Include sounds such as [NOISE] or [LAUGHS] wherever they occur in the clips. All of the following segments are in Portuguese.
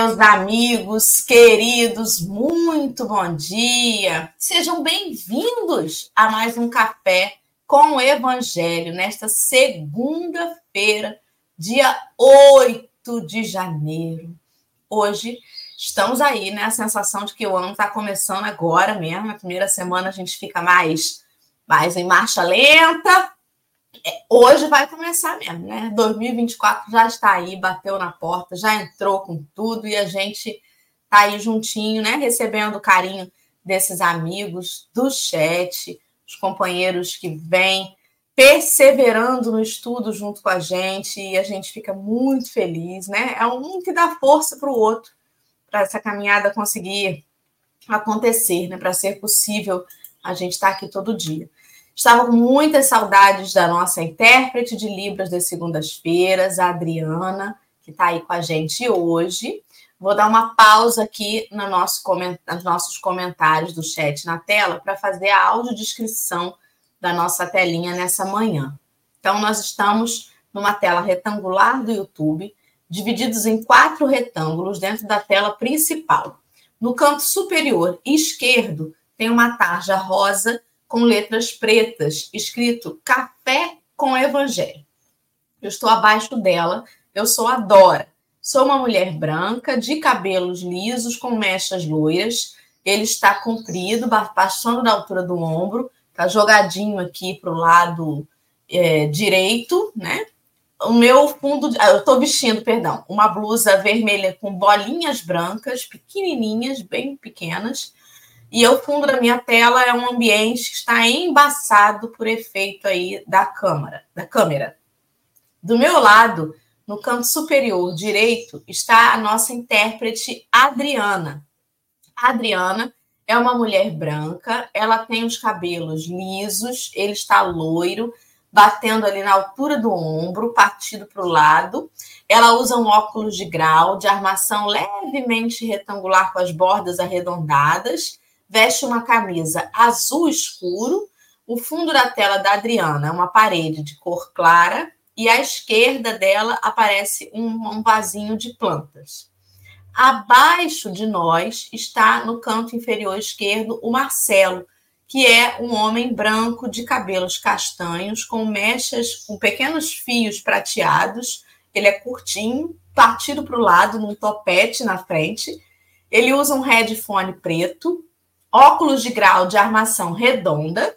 Meus amigos queridos, muito bom dia. Sejam bem-vindos a mais um café com o Evangelho nesta segunda-feira, dia 8 de janeiro. Hoje estamos aí, né? A sensação de que o ano está começando agora mesmo. Na primeira semana a gente fica mais, mais em marcha lenta, hoje vai começar mesmo, né? 2024 já está aí, bateu na porta, já entrou com tudo e a gente tá aí juntinho, né? Recebendo o carinho desses amigos do chat, os companheiros que vêm perseverando no estudo junto com a gente e a gente fica muito feliz, né? É um que dá força para o outro, para essa caminhada conseguir acontecer, né? Para ser possível a gente estar tá aqui todo dia. Estava com muitas saudades da nossa intérprete de Libras das segundas-feiras, a Adriana, que está aí com a gente hoje. Vou dar uma pausa aqui no nosso nos nossos comentários do chat na tela para fazer a audiodescrição da nossa telinha nessa manhã. Então, nós estamos numa tela retangular do YouTube, divididos em quatro retângulos dentro da tela principal. No canto superior esquerdo tem uma tarja rosa com letras pretas, escrito Café com Evangelho. Eu estou abaixo dela, eu sou a Dora. Sou uma mulher branca, de cabelos lisos, com mechas loiras. Ele está comprido, passando da altura do ombro, está jogadinho aqui para o lado é, direito, né? O meu fundo, ah, eu estou vestindo, perdão, uma blusa vermelha com bolinhas brancas, pequenininhas, bem pequenas, e o fundo da minha tela é um ambiente que está embaçado por efeito aí da câmera, da câmera. Do meu lado, no canto superior direito, está a nossa intérprete Adriana. A Adriana é uma mulher branca, ela tem os cabelos lisos, ele está loiro, batendo ali na altura do ombro, partido para o lado. Ela usa um óculos de grau de armação levemente retangular com as bordas arredondadas veste uma camisa azul escuro. O fundo da tela da Adriana é uma parede de cor clara e à esquerda dela aparece um, um vasinho de plantas. Abaixo de nós está no canto inferior esquerdo o Marcelo, que é um homem branco de cabelos castanhos com mechas, com pequenos fios prateados. Ele é curtinho, partido para o lado, num topete na frente. Ele usa um headphone preto, óculos de grau de armação redonda,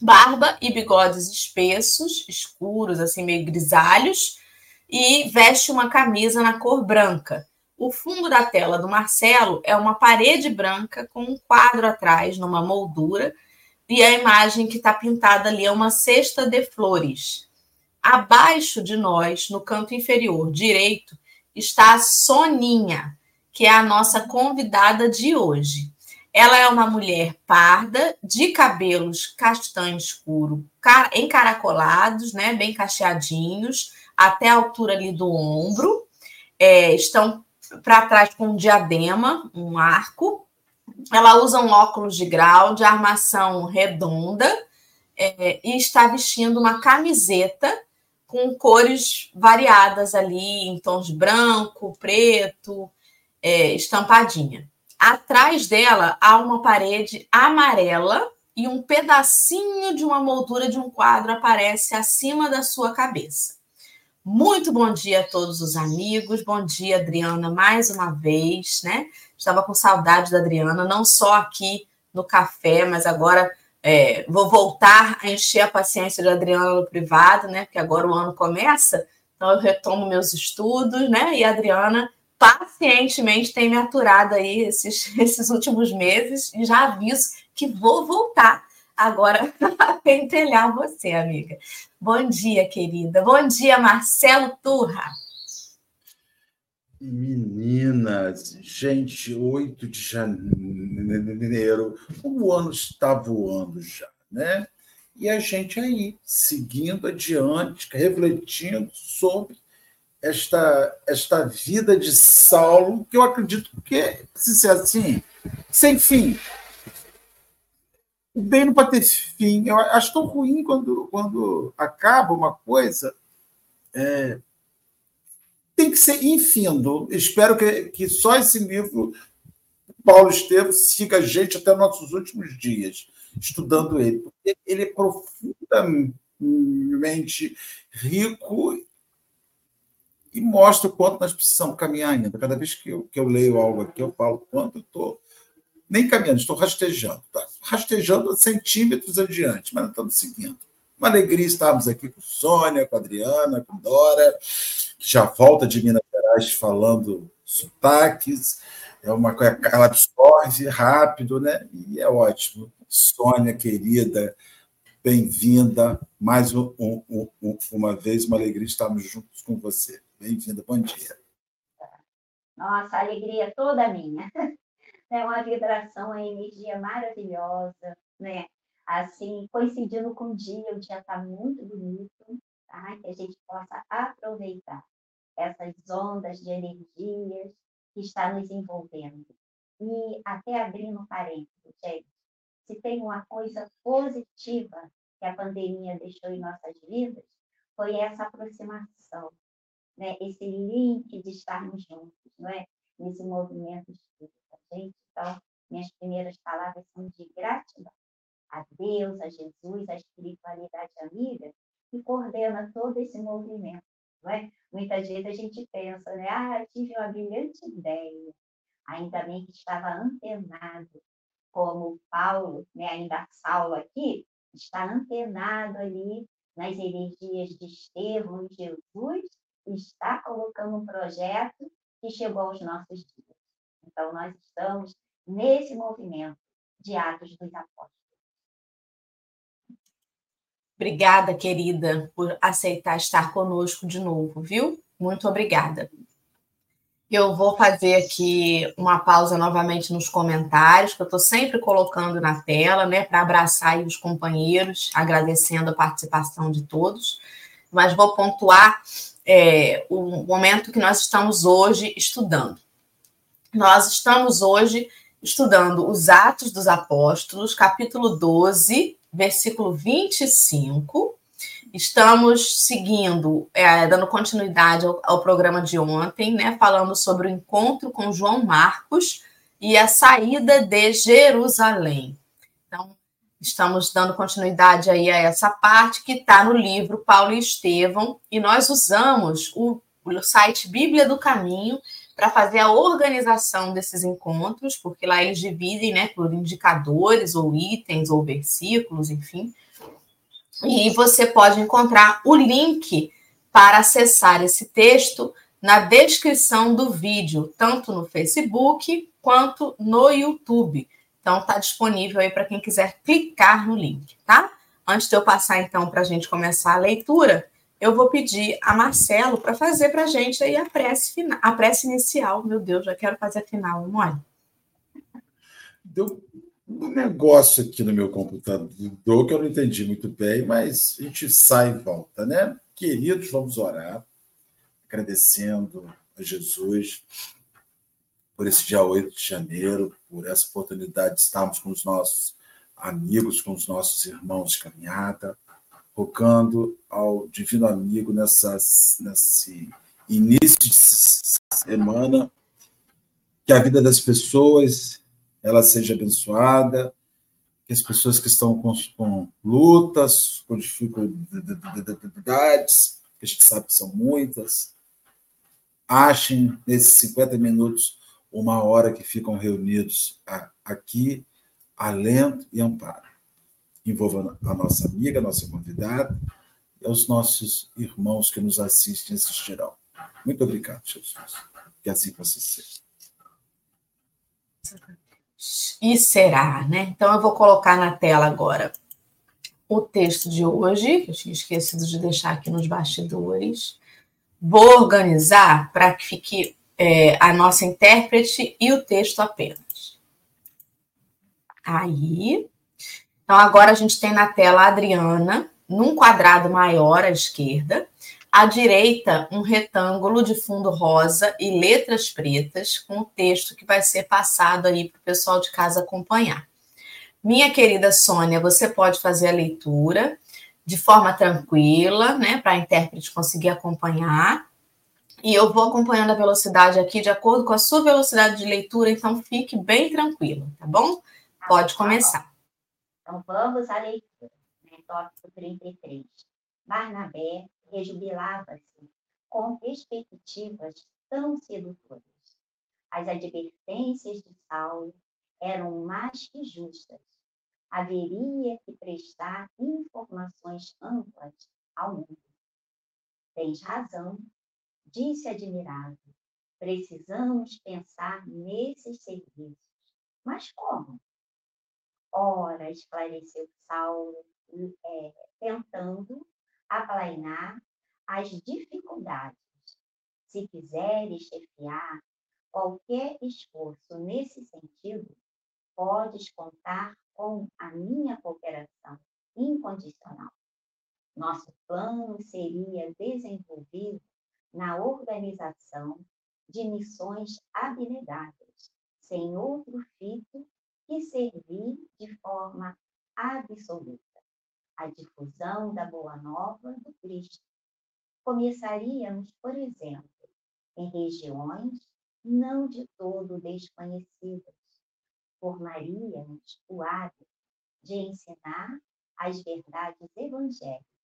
barba e bigodes espessos, escuros, assim meio grisalhos, e veste uma camisa na cor branca. O fundo da tela do Marcelo é uma parede branca com um quadro atrás, numa moldura, e a imagem que está pintada ali é uma cesta de flores. Abaixo de nós, no canto inferior direito, está a Soninha, que é a nossa convidada de hoje. Ela é uma mulher parda, de cabelos castanho escuro, encaracolados, né, bem cacheadinhos, até a altura ali do ombro. É, estão para trás com um diadema, um arco. Ela usa um óculos de grau de armação redonda é, e está vestindo uma camiseta com cores variadas ali, em tons branco, preto, é, estampadinha. Atrás dela há uma parede amarela e um pedacinho de uma moldura de um quadro aparece acima da sua cabeça. Muito bom dia a todos os amigos. Bom dia, Adriana, mais uma vez, né? Estava com saudade da Adriana, não só aqui no café, mas agora é, vou voltar a encher a paciência da Adriana no privado, né? Porque agora o ano começa, então eu retomo meus estudos, né? E a Adriana pacientemente tem me aturado aí esses, [LAUGHS] esses últimos meses e já aviso que vou voltar agora [LAUGHS] a pentelhar você, amiga. Bom dia, querida. Bom dia, Marcelo Turra. Meninas, gente, 8 de janeiro, o ano está voando já, né? E a gente aí, seguindo adiante, refletindo sobre esta, esta vida de Saulo, que eu acredito que, se ser assim, sem fim. O bem não pode ter fim. Eu acho tão ruim quando, quando acaba uma coisa. É, tem que ser infindo. Espero que, que só esse livro, Paulo Estevam, siga a gente até nossos últimos dias, estudando ele. Ele é profundamente rico e mostra o quanto nós precisamos caminhar ainda. Cada vez que eu, que eu leio algo aqui, eu falo quanto eu estou nem caminhando, estou rastejando. Tá? Rastejando centímetros adiante, mas estamos seguindo. Uma alegria estarmos aqui com Sônia, com Adriana, com Dora, que já volta de Minas Gerais falando sotaques. É uma coisa, ela absorve rápido, né? E é ótimo. Sônia, querida, bem-vinda. Mais um, um, um, uma vez, uma alegria estarmos juntos com você. Bem-vinda, bom dia. Nossa, alegria toda minha. [LAUGHS] É uma vibração, uma energia maravilhosa, né? Assim, coincidindo com o dia, o dia está muito bonito, tá? Que a gente possa aproveitar essas ondas de energias que está nos envolvendo. E até abrindo parênteses, gente, se tem uma coisa positiva que a pandemia deixou em nossas vidas, foi essa aproximação, né? esse link de estarmos juntos, não é? nesse movimento espírita, gente. Então, minhas primeiras palavras são de gratidão a Deus, a Jesus, a espiritualidade amiga, que coordena todo esse movimento. Não é? Muitas vezes a gente pensa, né? Ah, tive uma brilhante ideia. Ainda bem que estava antenado, como Paulo, né? ainda Saulo aqui, está antenado ali nas energias de Estevão e Jesus está colocando um projeto que chegou aos nossos dias. Então, nós estamos nesse movimento de Atos dos Apóstolos. Obrigada, querida, por aceitar estar conosco de novo, viu? Muito obrigada. Eu vou fazer aqui uma pausa novamente nos comentários, que eu estou sempre colocando na tela, né, para abraçar os companheiros, agradecendo a participação de todos. Mas vou pontuar é, o momento que nós estamos hoje estudando. Nós estamos hoje estudando os Atos dos Apóstolos, capítulo 12, versículo 25. Estamos seguindo, é, dando continuidade ao, ao, programa de ontem, né, falando sobre o encontro com João Marcos e a saída de Jerusalém. Então, estamos dando continuidade aí a essa parte que está no livro Paulo e Estevão, e nós usamos o, o site Bíblia do Caminho para fazer a organização desses encontros, porque lá eles dividem né, por indicadores ou itens ou versículos, enfim. E você pode encontrar o link para acessar esse texto na descrição do vídeo, tanto no Facebook quanto no YouTube. Então, está disponível aí para quem quiser clicar no link, tá? Antes de eu passar, então, para a gente começar a leitura, eu vou pedir a Marcelo para fazer para a gente aí a prece, a prece inicial. Meu Deus, já quero fazer a final, mãe. Deu um negócio aqui no meu computador que eu não entendi muito bem, mas a gente sai e volta, né? Queridos, vamos orar, agradecendo a Jesus por esse dia 8 de janeiro, por essa oportunidade de estarmos com os nossos amigos, com os nossos irmãos de caminhada, rogando ao Divino Amigo nessa, nesse início de semana, que a vida das pessoas ela seja abençoada, que as pessoas que estão com, com lutas, com dificuldades, que a gente sabe que são muitas, achem nesses 50 minutos uma hora que ficam reunidos aqui, alento e amparo envolva a nossa amiga, a nossa convidada e aos nossos irmãos que nos assistem e assistirão. Muito obrigado, Jesus. Que assim possa ser. E será, né? Então eu vou colocar na tela agora o texto de hoje, que eu tinha esquecido de deixar aqui nos bastidores. Vou organizar para que fique é, a nossa intérprete e o texto apenas. Aí, então, agora a gente tem na tela a Adriana, num quadrado maior à esquerda, à direita, um retângulo de fundo rosa e letras pretas, com o texto que vai ser passado aí para o pessoal de casa acompanhar. Minha querida Sônia, você pode fazer a leitura de forma tranquila, né, para a intérprete conseguir acompanhar. E eu vou acompanhando a velocidade aqui de acordo com a sua velocidade de leitura, então fique bem tranquilo, tá bom? Pode começar. Então vamos à leitura. Né? Tópico 33. Barnabé rejubilava-se com perspectivas tão sedutoras. As advertências de Saulo eram mais que justas. Haveria que prestar informações amplas ao mundo. Tens razão, disse admirado. Precisamos pensar nesses serviços. Mas como? Ora, esclareceu Saulo, é, tentando aplainar as dificuldades. Se quiseres chefiar qualquer esforço nesse sentido, podes contar com a minha cooperação incondicional. Nosso plano seria desenvolvido na organização de missões abnegadas, sem outro fito que servir de forma absoluta a difusão da Boa Nova do Cristo. Começaríamos, por exemplo, em regiões não de todo desconhecidas. Formaríamos o hábito de ensinar as verdades evangélicas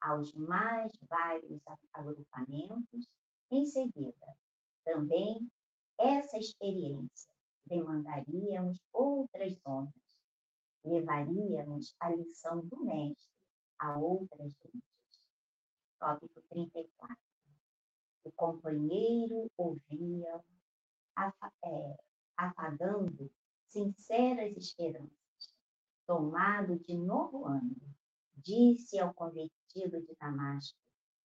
aos mais vários agrupamentos em seguida. Também essa experiência demandaríamos outras zonas levaríamos a lição do mestre a outras gentes. Tópico 34. O companheiro ouvia, é, afagando sinceras esperanças. Tomado de novo ânimo, disse ao convertido de Damasco,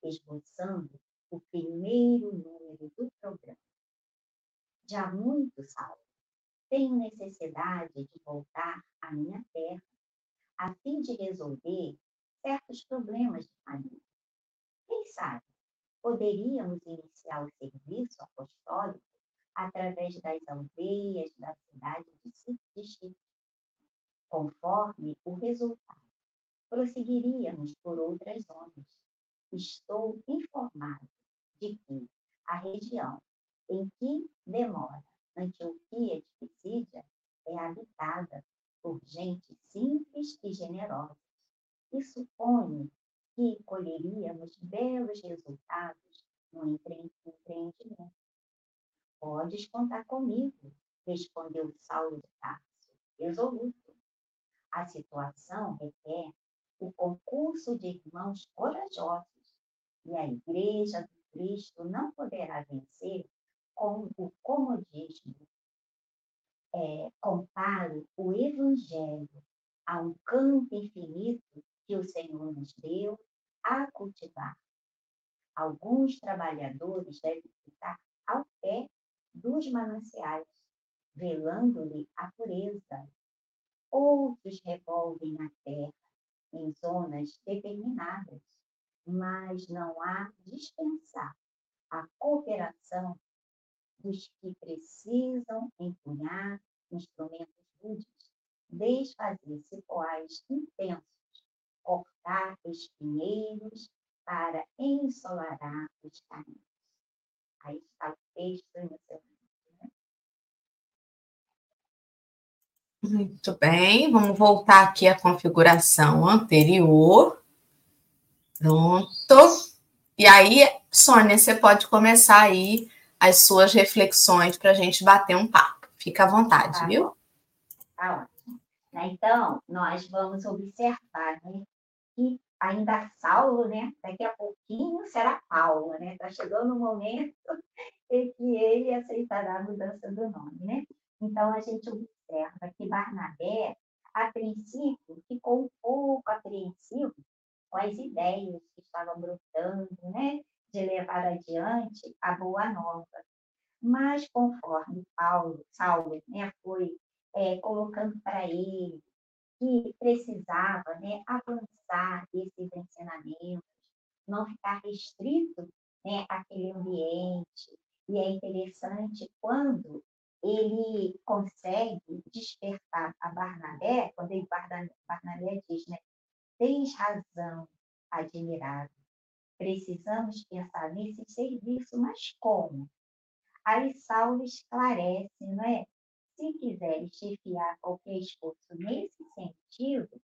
esboçando o primeiro número do programa. Já muito salvo tenho necessidade de voltar à minha terra, a fim de resolver certos problemas de família. Quem sabe, poderíamos iniciar o serviço apostólico através das aldeias da cidade de Chico. Conforme o resultado, prosseguiríamos por outras zonas. Estou informado de que a região em que demora Antioquia de Pisídia é habitada por gente simples e generosa, e suponho que colheríamos belos resultados no empreendimento. Podes contar comigo, respondeu Saulo de Tarso, resoluto. A situação requer o concurso de irmãos corajosos, e a Igreja do Cristo não poderá vencer com o comodismo. É, comparo o Evangelho a um campo infinito que o Senhor nos deu a cultivar. Alguns trabalhadores devem ficar ao pé dos mananciais, velando-lhe a pureza. Outros revolvem na terra, em zonas determinadas, mas não há dispensar a cooperação dos que precisam empunhar instrumentos rudes, desfazer cipoais intensos, cortar espinheiros para ensolarar os caminhos. Aí está o texto emocionante. Muito bem, vamos voltar aqui à configuração anterior. Pronto. E aí, Sônia, você pode começar aí as suas reflexões para a gente bater um papo. Fica à vontade, tá viu? Tá ótimo. Né, então, nós vamos observar né, que ainda Saulo, né? Daqui a pouquinho será Paulo, né? Está chegando o momento [LAUGHS] em que ele aceitará a mudança do nome, né? Então, a gente observa que Barnabé, a princípio, ficou um pouco apreensivo com as ideias que estavam brotando, né? de levar adiante a boa nova. Mas conforme Paulo, Saulo né, foi é, colocando para ele que precisava né, avançar esses ensinamentos, não ficar restrito né, àquele ambiente. E é interessante quando ele consegue despertar a Barnabé, quando ele, Barnabé diz, né, tens razão, admirável, precisamos pensar nesse serviço, mas como? Aí Saulo esclarece, não é? Se quiseres chefiar qualquer esforço nesse sentido,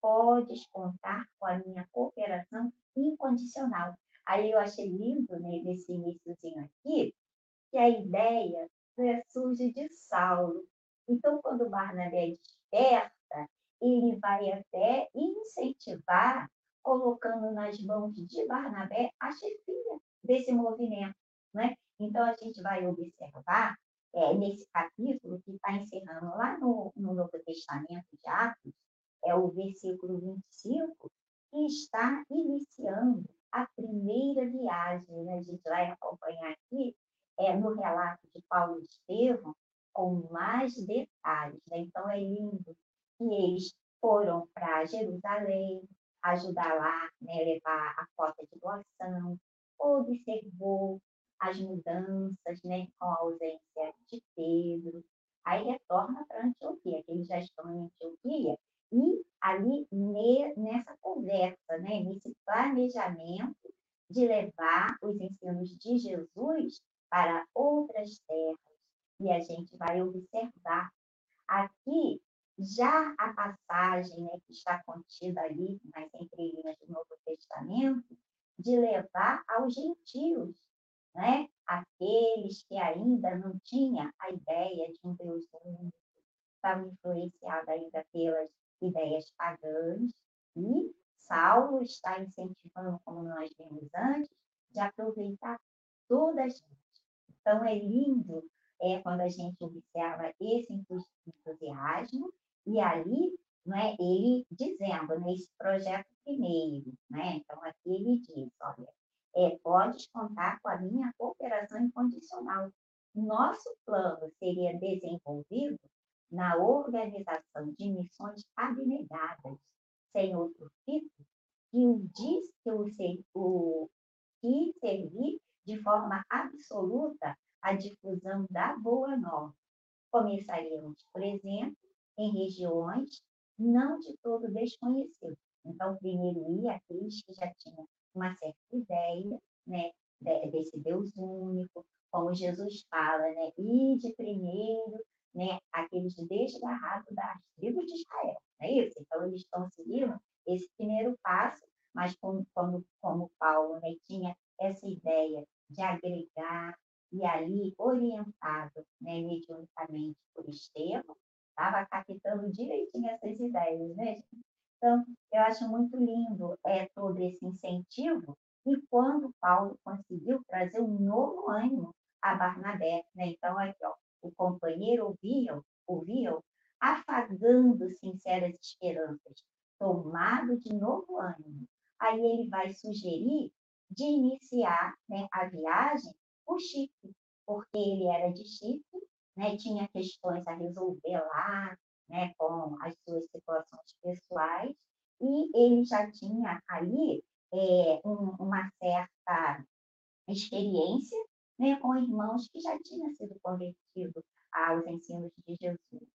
podes contar com a minha cooperação incondicional. Aí eu achei lindo né, nesse iníciozinho aqui, que a ideia né, surge de Saulo. Então, quando Barnabé desperta, ele vai até incentivar, colocando nas mãos de Barnabé a chefia desse movimento. Né? Então, a gente vai observar é, nesse capítulo, que está encerrando lá no, no Novo Testamento de Atos, é o versículo 25, que está iniciando a primeira viagem. Né? A gente vai acompanhar aqui é, no relato de Paulo Estevão com mais detalhes. Né? Então, é lindo que eles foram para Jerusalém, ajudar lá, né, levar a cota de doação, observou as mudanças, né, com a ausência de Pedro, aí retorna para Antioquia, que eles já estão em Antioquia, e ali nessa conversa, né, nesse planejamento de levar os ensinos de Jesus para outras terras. E a gente vai observar aqui já a passagem né, que está contida ali nas entrelinhas do Novo Testamento, de levar aos gentios, né, aqueles que ainda não tinham a ideia de um Deus único, estavam influenciados ainda pelas ideias pagãs, e Saulo está incentivando, como nós vimos antes, de aproveitar toda a gente. Então, é lindo é, quando a gente observa esse entusiasmo, e ali, né, ele dizendo, nesse projeto primeiro, né, então aqui ele diz, olha, é, podes contar com a minha cooperação incondicional. Nosso plano seria desenvolvido na organização de missões abnegadas, sem outro fito, que o diz que o que servir de forma absoluta a difusão da boa nova. Começaríamos, por exemplo, em regiões não de todo desconhecidas. Então, primeiro ia aqueles que já tinham uma certa ideia né, desse Deus único, como Jesus fala, né, e de primeiro né, aqueles desgarrados das tribos de Israel, não é isso? Então, eles seguindo esse primeiro passo, mas como, como, como Paulo né, tinha essa ideia de agregar e ali orientado né, mediunicamente por Estevão, estava captando direitinho essas ideias, né? Então, eu acho muito lindo é, todo esse incentivo e quando Paulo conseguiu trazer um novo ânimo a Barnabé, né? Então, aqui, ó, o companheiro ouvia, ouvia afagando sinceras esperanças, tomado de novo ânimo. Aí ele vai sugerir de iniciar né, a viagem por Chipre, porque ele era de Chipre, né, tinha questões a resolver lá, né, com as suas situações pessoais, e ele já tinha ali é, um, uma certa experiência né, com irmãos que já tinham sido convertidos aos ensinos de Jesus.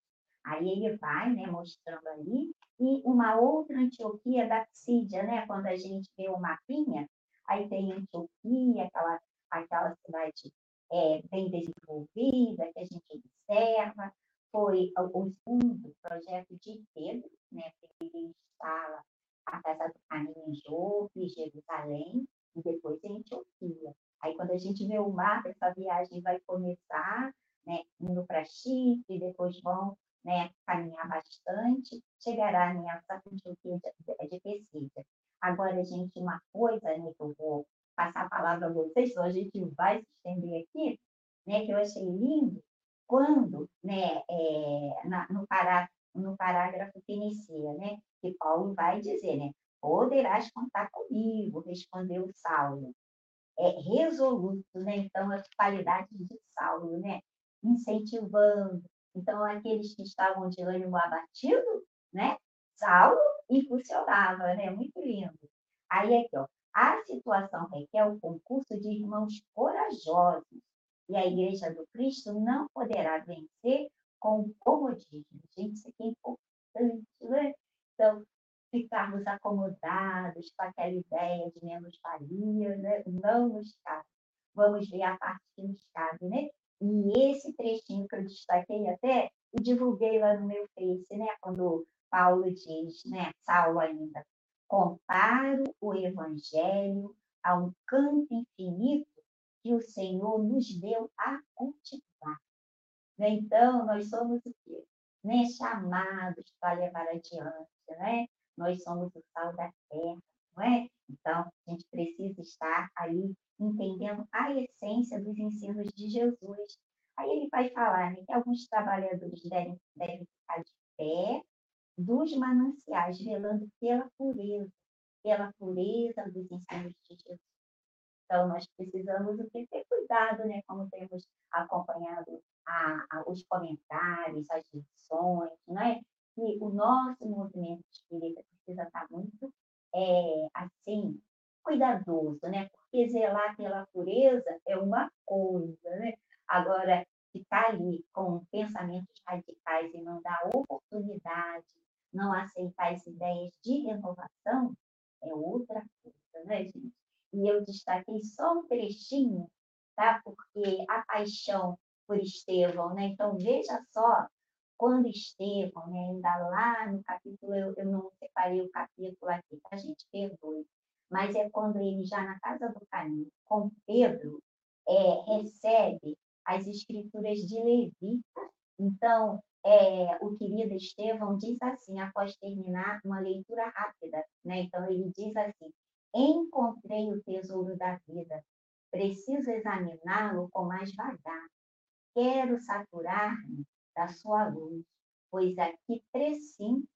Aí ele vai né, mostrando ali, e uma outra Antioquia da Psídia, né, quando a gente vê o mapinha, aí tem Antioquia, aquela, aquela cidade é, bem desenvolvida, que a gente observa, foi o segundo projeto de Pedro, né, que ele instala a Casa do Caminho em Jope, Jerusalém, e depois em Antioquia. Aí, quando a gente vê o mapa, essa viagem vai começar, né, indo para Chipre, depois vão né, caminhar bastante, chegará nessa Antioquia de Pesquisa. Agora, gente, uma coisa né, que eu vou passar a palavra a vocês, a gente vai se estender aqui, né, que eu achei lindo, quando, né, é, na, no, pará, no parágrafo que inicia, né, que Paulo vai dizer, né, poderás contar comigo, respondeu Saulo. É resoluto, né, então as qualidades de Saulo, né, incentivando. Então, aqueles que estavam de ânimo abatido, né, Saulo impulsionava, né, muito lindo. Aí aqui, ó, a situação requer o concurso de irmãos corajosos, e a Igreja do Cristo não poderá vencer com comodismo. Gente, isso aqui é importante, né? Então, ficarmos acomodados com aquela ideia de menos valia, né? não nos cabe. Vamos ver a parte que nos cabe, né? E esse trechinho que eu destaquei até, e divulguei lá no meu Face, né? Quando Paulo diz, né? Saulo ainda, comparo o Evangelho a um campo infinito que o Senhor nos deu a cultivar. Né? Então, nós somos o quê? Né? Chamados para levar adiante, né? Nós somos o sal da terra, não é? Então, a gente precisa estar aí entendendo a essência dos ensinos de Jesus. Aí ele vai falar né, que alguns trabalhadores devem, devem ficar de pé dos mananciais, velando pela pureza, pela pureza dos ensinos de Jesus. Então, nós precisamos ter cuidado, né? Como temos acompanhado a, a, os comentários, as lições, né? Que o nosso movimento espírita precisa estar muito, é, assim, cuidadoso, né? Porque zelar pela pureza é uma coisa, né? Agora, ficar ali com pensamentos radicais e não dar oportunidade, não aceitar as ideias de renovação, é outra coisa, né, gente? E eu destaquei só um trechinho, tá? Porque a paixão por Estevão, né? Então, veja só, quando Estevão, né, ainda lá no capítulo, eu, eu não separei o capítulo aqui, tá, gente? Perdoe mas é quando ele já na casa do caminho, com Pedro, é, recebe as escrituras de Levi. Então, é, o querido Estevão diz assim, após terminar uma leitura rápida, né? Então ele diz assim: encontrei o tesouro da vida, preciso examiná-lo com mais vagar. Quero saturar-me da sua luz, pois aqui presinto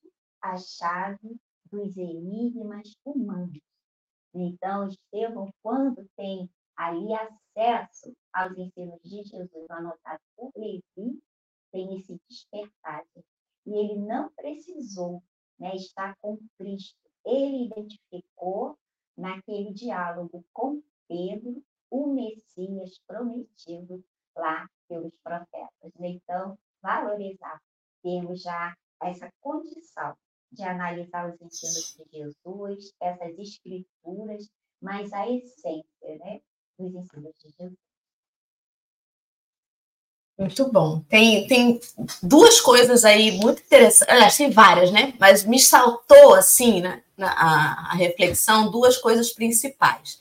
a chave dos enigmas humanos. Então, Estevão, quando tem ali acesso aos ensinos de Jesus anotados por Levi, tem esse despertar. E ele não precisou né, estar com Cristo. Ele identificou naquele diálogo com Pedro o Messias prometido lá pelos profetas. Então, valorizar, temos já essa condição de analisar os ensinos de Jesus, essas escrituras, mas a essência né, dos ensinos de Jesus. Muito bom. Tem, tem duas coisas aí muito interessantes. Aliás, tem várias, né? Mas me saltou, assim, né, a, a reflexão, duas coisas principais.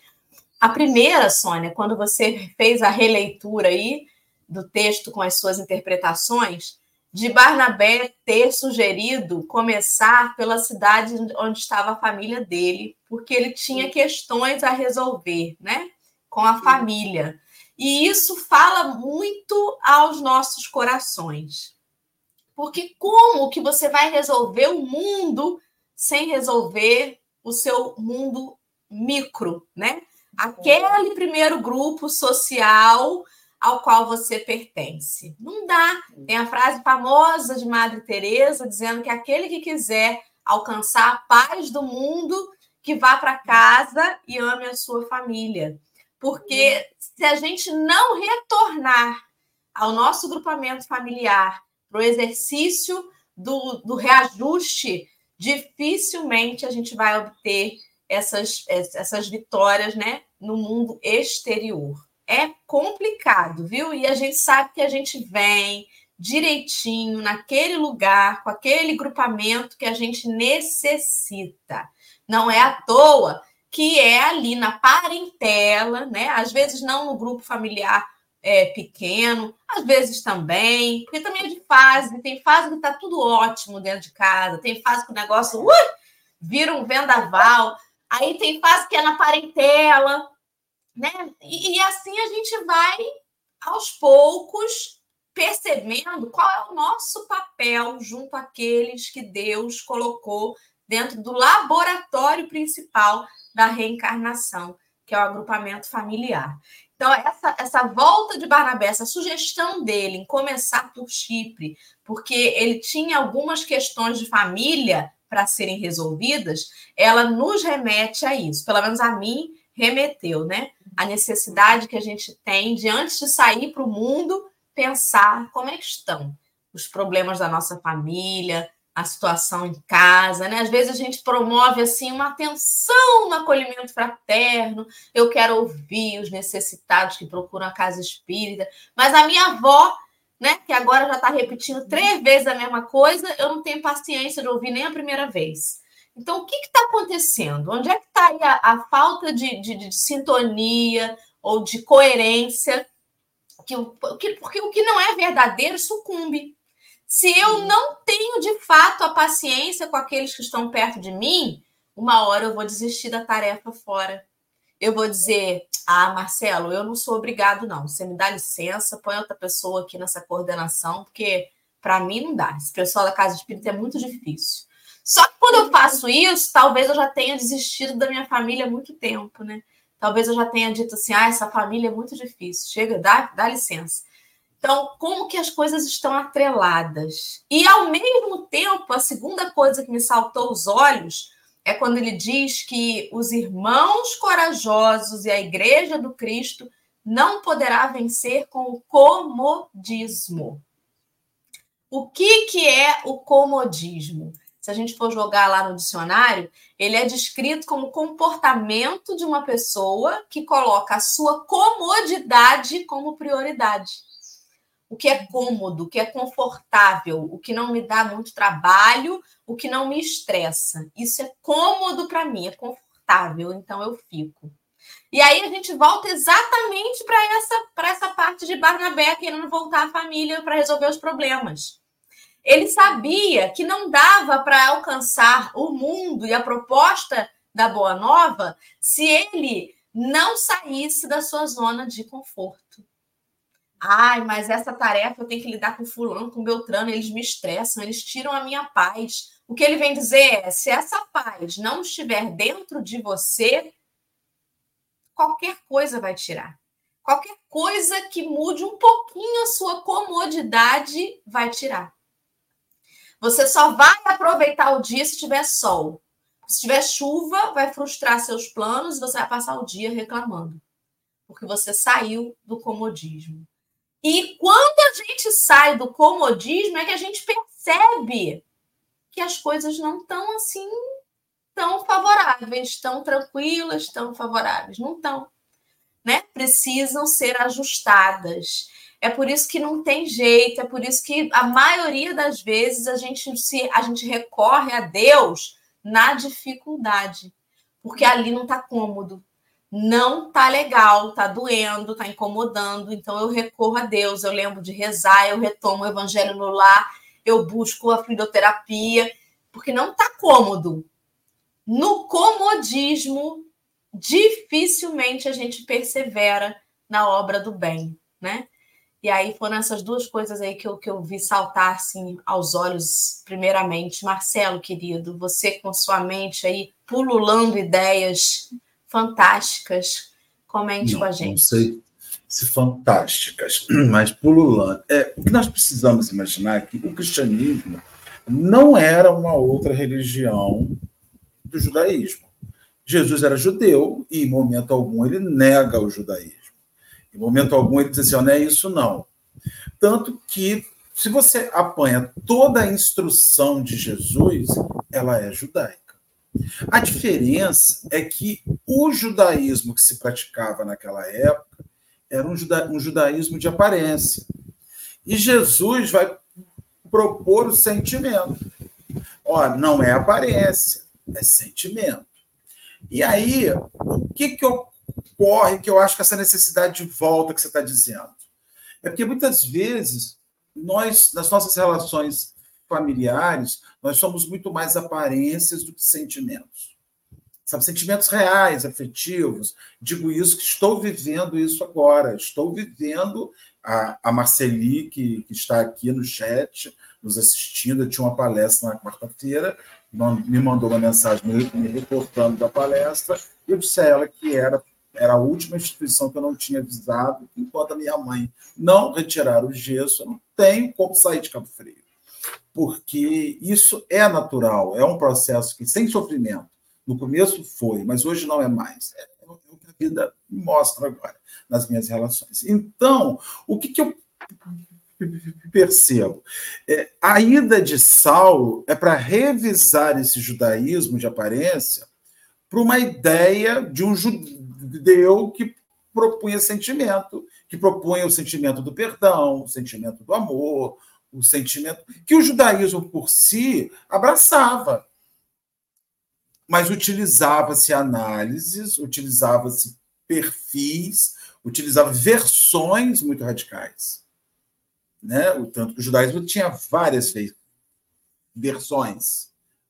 A primeira, Sônia, quando você fez a releitura aí do texto com as suas interpretações, de Barnabé ter sugerido começar pela cidade onde estava a família dele, porque ele tinha questões a resolver, né, com a família. E isso fala muito aos nossos corações. Porque como que você vai resolver o mundo sem resolver o seu mundo micro, né? Aquele primeiro grupo social ao qual você pertence. Não dá. Tem a frase famosa de Madre Teresa dizendo que aquele que quiser alcançar a paz do mundo, que vá para casa e ame a sua família. Porque se a gente não retornar ao nosso grupamento familiar, para o exercício do, do reajuste, dificilmente a gente vai obter essas, essas vitórias né, no mundo exterior é complicado, viu? E a gente sabe que a gente vem direitinho naquele lugar, com aquele grupamento que a gente necessita. Não é à toa que é ali na parentela, né? Às vezes não no grupo familiar é, pequeno, às vezes também, porque também é de fase, tem fase que está tudo ótimo dentro de casa, tem fase que o negócio uh, vira um vendaval, aí tem fase que é na parentela, né? E, e assim a gente vai, aos poucos, percebendo qual é o nosso papel junto àqueles que Deus colocou dentro do laboratório principal da reencarnação, que é o agrupamento familiar. Então, essa, essa volta de Barnabé, essa sugestão dele em começar por Chipre, porque ele tinha algumas questões de família para serem resolvidas, ela nos remete a isso. Pelo menos a mim, remeteu, né? A necessidade que a gente tem de, antes de sair para o mundo, pensar como é que estão os problemas da nossa família, a situação em casa, né? Às vezes a gente promove assim uma atenção no acolhimento fraterno. Eu quero ouvir os necessitados que procuram a casa espírita, mas a minha avó, né, que agora já está repetindo três vezes a mesma coisa, eu não tenho paciência de ouvir nem a primeira vez. Então, o que está acontecendo? Onde é que está a, a, falta de, de, de, sintonia ou de coerência? Que, que, porque o que não é verdadeiro sucumbe. Se eu não tenho de fato a paciência com aqueles que estão perto de mim, uma hora eu vou desistir da tarefa fora. Eu vou dizer: Ah, Marcelo, eu não sou obrigado, não. Você me dá licença, põe outra pessoa aqui nessa coordenação, porque para mim não dá. Esse pessoal da casa espírita é muito difícil. Só que quando eu faço isso, talvez eu já tenha desistido da minha família há muito tempo, né? Talvez eu já tenha dito assim: ah, essa família é muito difícil. Chega, dá, dá licença. Então, como que as coisas estão atreladas? E, ao mesmo tempo, a segunda coisa que me saltou os olhos é quando ele diz que os irmãos corajosos e a igreja do Cristo não poderá vencer com o comodismo. O que, que é o comodismo? Se a gente for jogar lá no dicionário, ele é descrito como comportamento de uma pessoa que coloca a sua comodidade como prioridade o que é cômodo, o que é confortável, o que não me dá muito trabalho, o que não me estressa. Isso é cômodo para mim, é confortável, então eu fico. E aí a gente volta exatamente para essa, essa parte de Barnabé querendo voltar à família para resolver os problemas. Ele sabia que não dava para alcançar o mundo e a proposta da Boa Nova se ele não saísse da sua zona de conforto. Ai, mas essa tarefa eu tenho que lidar com fulano, com Beltrano, eles me estressam, eles tiram a minha paz. O que ele vem dizer é: se essa paz não estiver dentro de você, qualquer coisa vai tirar. Qualquer coisa que mude um pouquinho a sua comodidade vai tirar. Você só vai aproveitar o dia se tiver sol. Se tiver chuva, vai frustrar seus planos e você vai passar o dia reclamando. Porque você saiu do comodismo. E quando a gente sai do comodismo, é que a gente percebe que as coisas não estão assim tão favoráveis, tão tranquilas, tão favoráveis. Não estão. Né? Precisam ser ajustadas. É por isso que não tem jeito, é por isso que a maioria das vezes a gente se a gente recorre a Deus na dificuldade, porque ali não está cômodo, não tá legal, tá doendo, tá incomodando, então eu recorro a Deus, eu lembro de rezar, eu retomo o evangelho no lar, eu busco a fluidoterapia, porque não tá cômodo. No comodismo, dificilmente a gente persevera na obra do bem, né? E aí foram essas duas coisas aí que eu, que eu vi saltar assim aos olhos, primeiramente. Marcelo, querido, você com sua mente aí pululando ideias fantásticas. Comente não, com a gente. Não sei se fantásticas, [CLEARS THROAT] mas pululando. É, o que nós precisamos imaginar é que o cristianismo não era uma outra religião do judaísmo. Jesus era judeu e, em momento algum, ele nega o judaísmo. Em momento algum, ele diz assim: oh, não é isso, não. Tanto que, se você apanha toda a instrução de Jesus, ela é judaica. A diferença é que o judaísmo que se praticava naquela época era um, juda um judaísmo de aparência. E Jesus vai propor o sentimento. Ó, não é aparência, é sentimento. E aí, o que, que ocorre que eu acho que essa necessidade de volta que você está dizendo? É porque muitas vezes nós, nas nossas relações familiares, nós somos muito mais aparências do que sentimentos. Sabe, sentimentos reais, afetivos. Digo isso que estou vivendo isso agora. Estou vivendo a, a Marceli, que, que está aqui no chat, nos assistindo. Eu tinha uma palestra na quarta-feira, me mandou uma mensagem me, reportando da palestra. E eu disse a ela que era era a última instituição que eu não tinha visado, enquanto a minha mãe não retirar o gesso, eu não tenho como sair de Cabo Frio porque isso é natural, é um processo que sem sofrimento. No começo foi, mas hoje não é mais. É, é o que a vida mostra agora nas minhas relações. Então, o que, que eu percebo? É, a ida de Saulo é para revisar esse judaísmo de aparência para uma ideia de um judeu que propunha sentimento, que propunha o sentimento do perdão, o sentimento do amor, o sentimento que o judaísmo por si abraçava. Mas utilizava-se análises, utilizava-se perfis, utilizava versões muito radicais. Né? O tanto que o judaísmo tinha várias versões.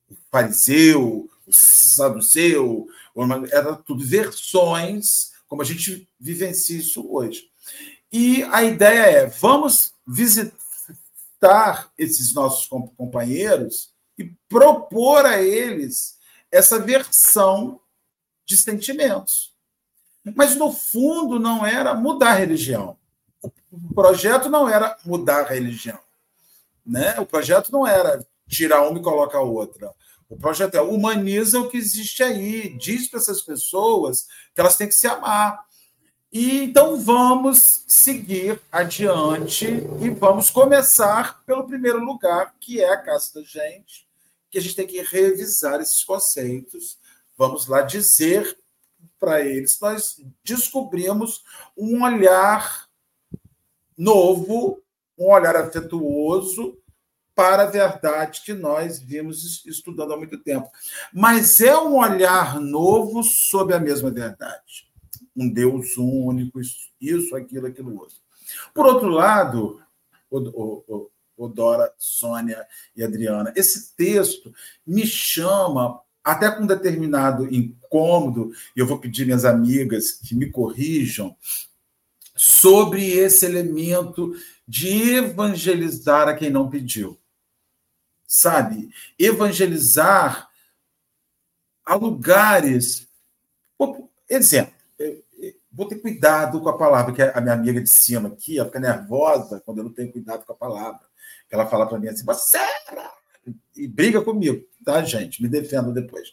O fariseu, o saduceu, era tudo versões, como a gente vivencia isso hoje. E a ideia é: vamos visitar esses nossos companheiros e propor a eles essa versão de sentimentos. Mas, no fundo, não era mudar a religião. O projeto não era mudar a religião. Né? O projeto não era tirar uma e colocar outra. O projeto é humaniza o que existe aí, diz para essas pessoas que elas têm que se amar. E então vamos seguir adiante e vamos começar pelo primeiro lugar, que é a casa da gente, que a gente tem que revisar esses conceitos. Vamos lá dizer para eles, nós descobrimos um olhar novo, um olhar afetuoso para a verdade que nós vimos estudando há muito tempo. Mas é um olhar novo sobre a mesma verdade. Um Deus único, isso, aquilo, aquilo outro. Por outro lado, o, o, o Dora, Sônia e Adriana, esse texto me chama até com um determinado incômodo, e eu vou pedir minhas amigas que me corrijam, sobre esse elemento de evangelizar a quem não pediu sabe? Evangelizar a lugares. Exemplo, vou ter cuidado com a palavra, que a minha amiga de cima aqui, ela fica nervosa quando eu não tenho cuidado com a palavra. Ela fala para mim assim, você e briga comigo, tá, gente? Me defenda depois.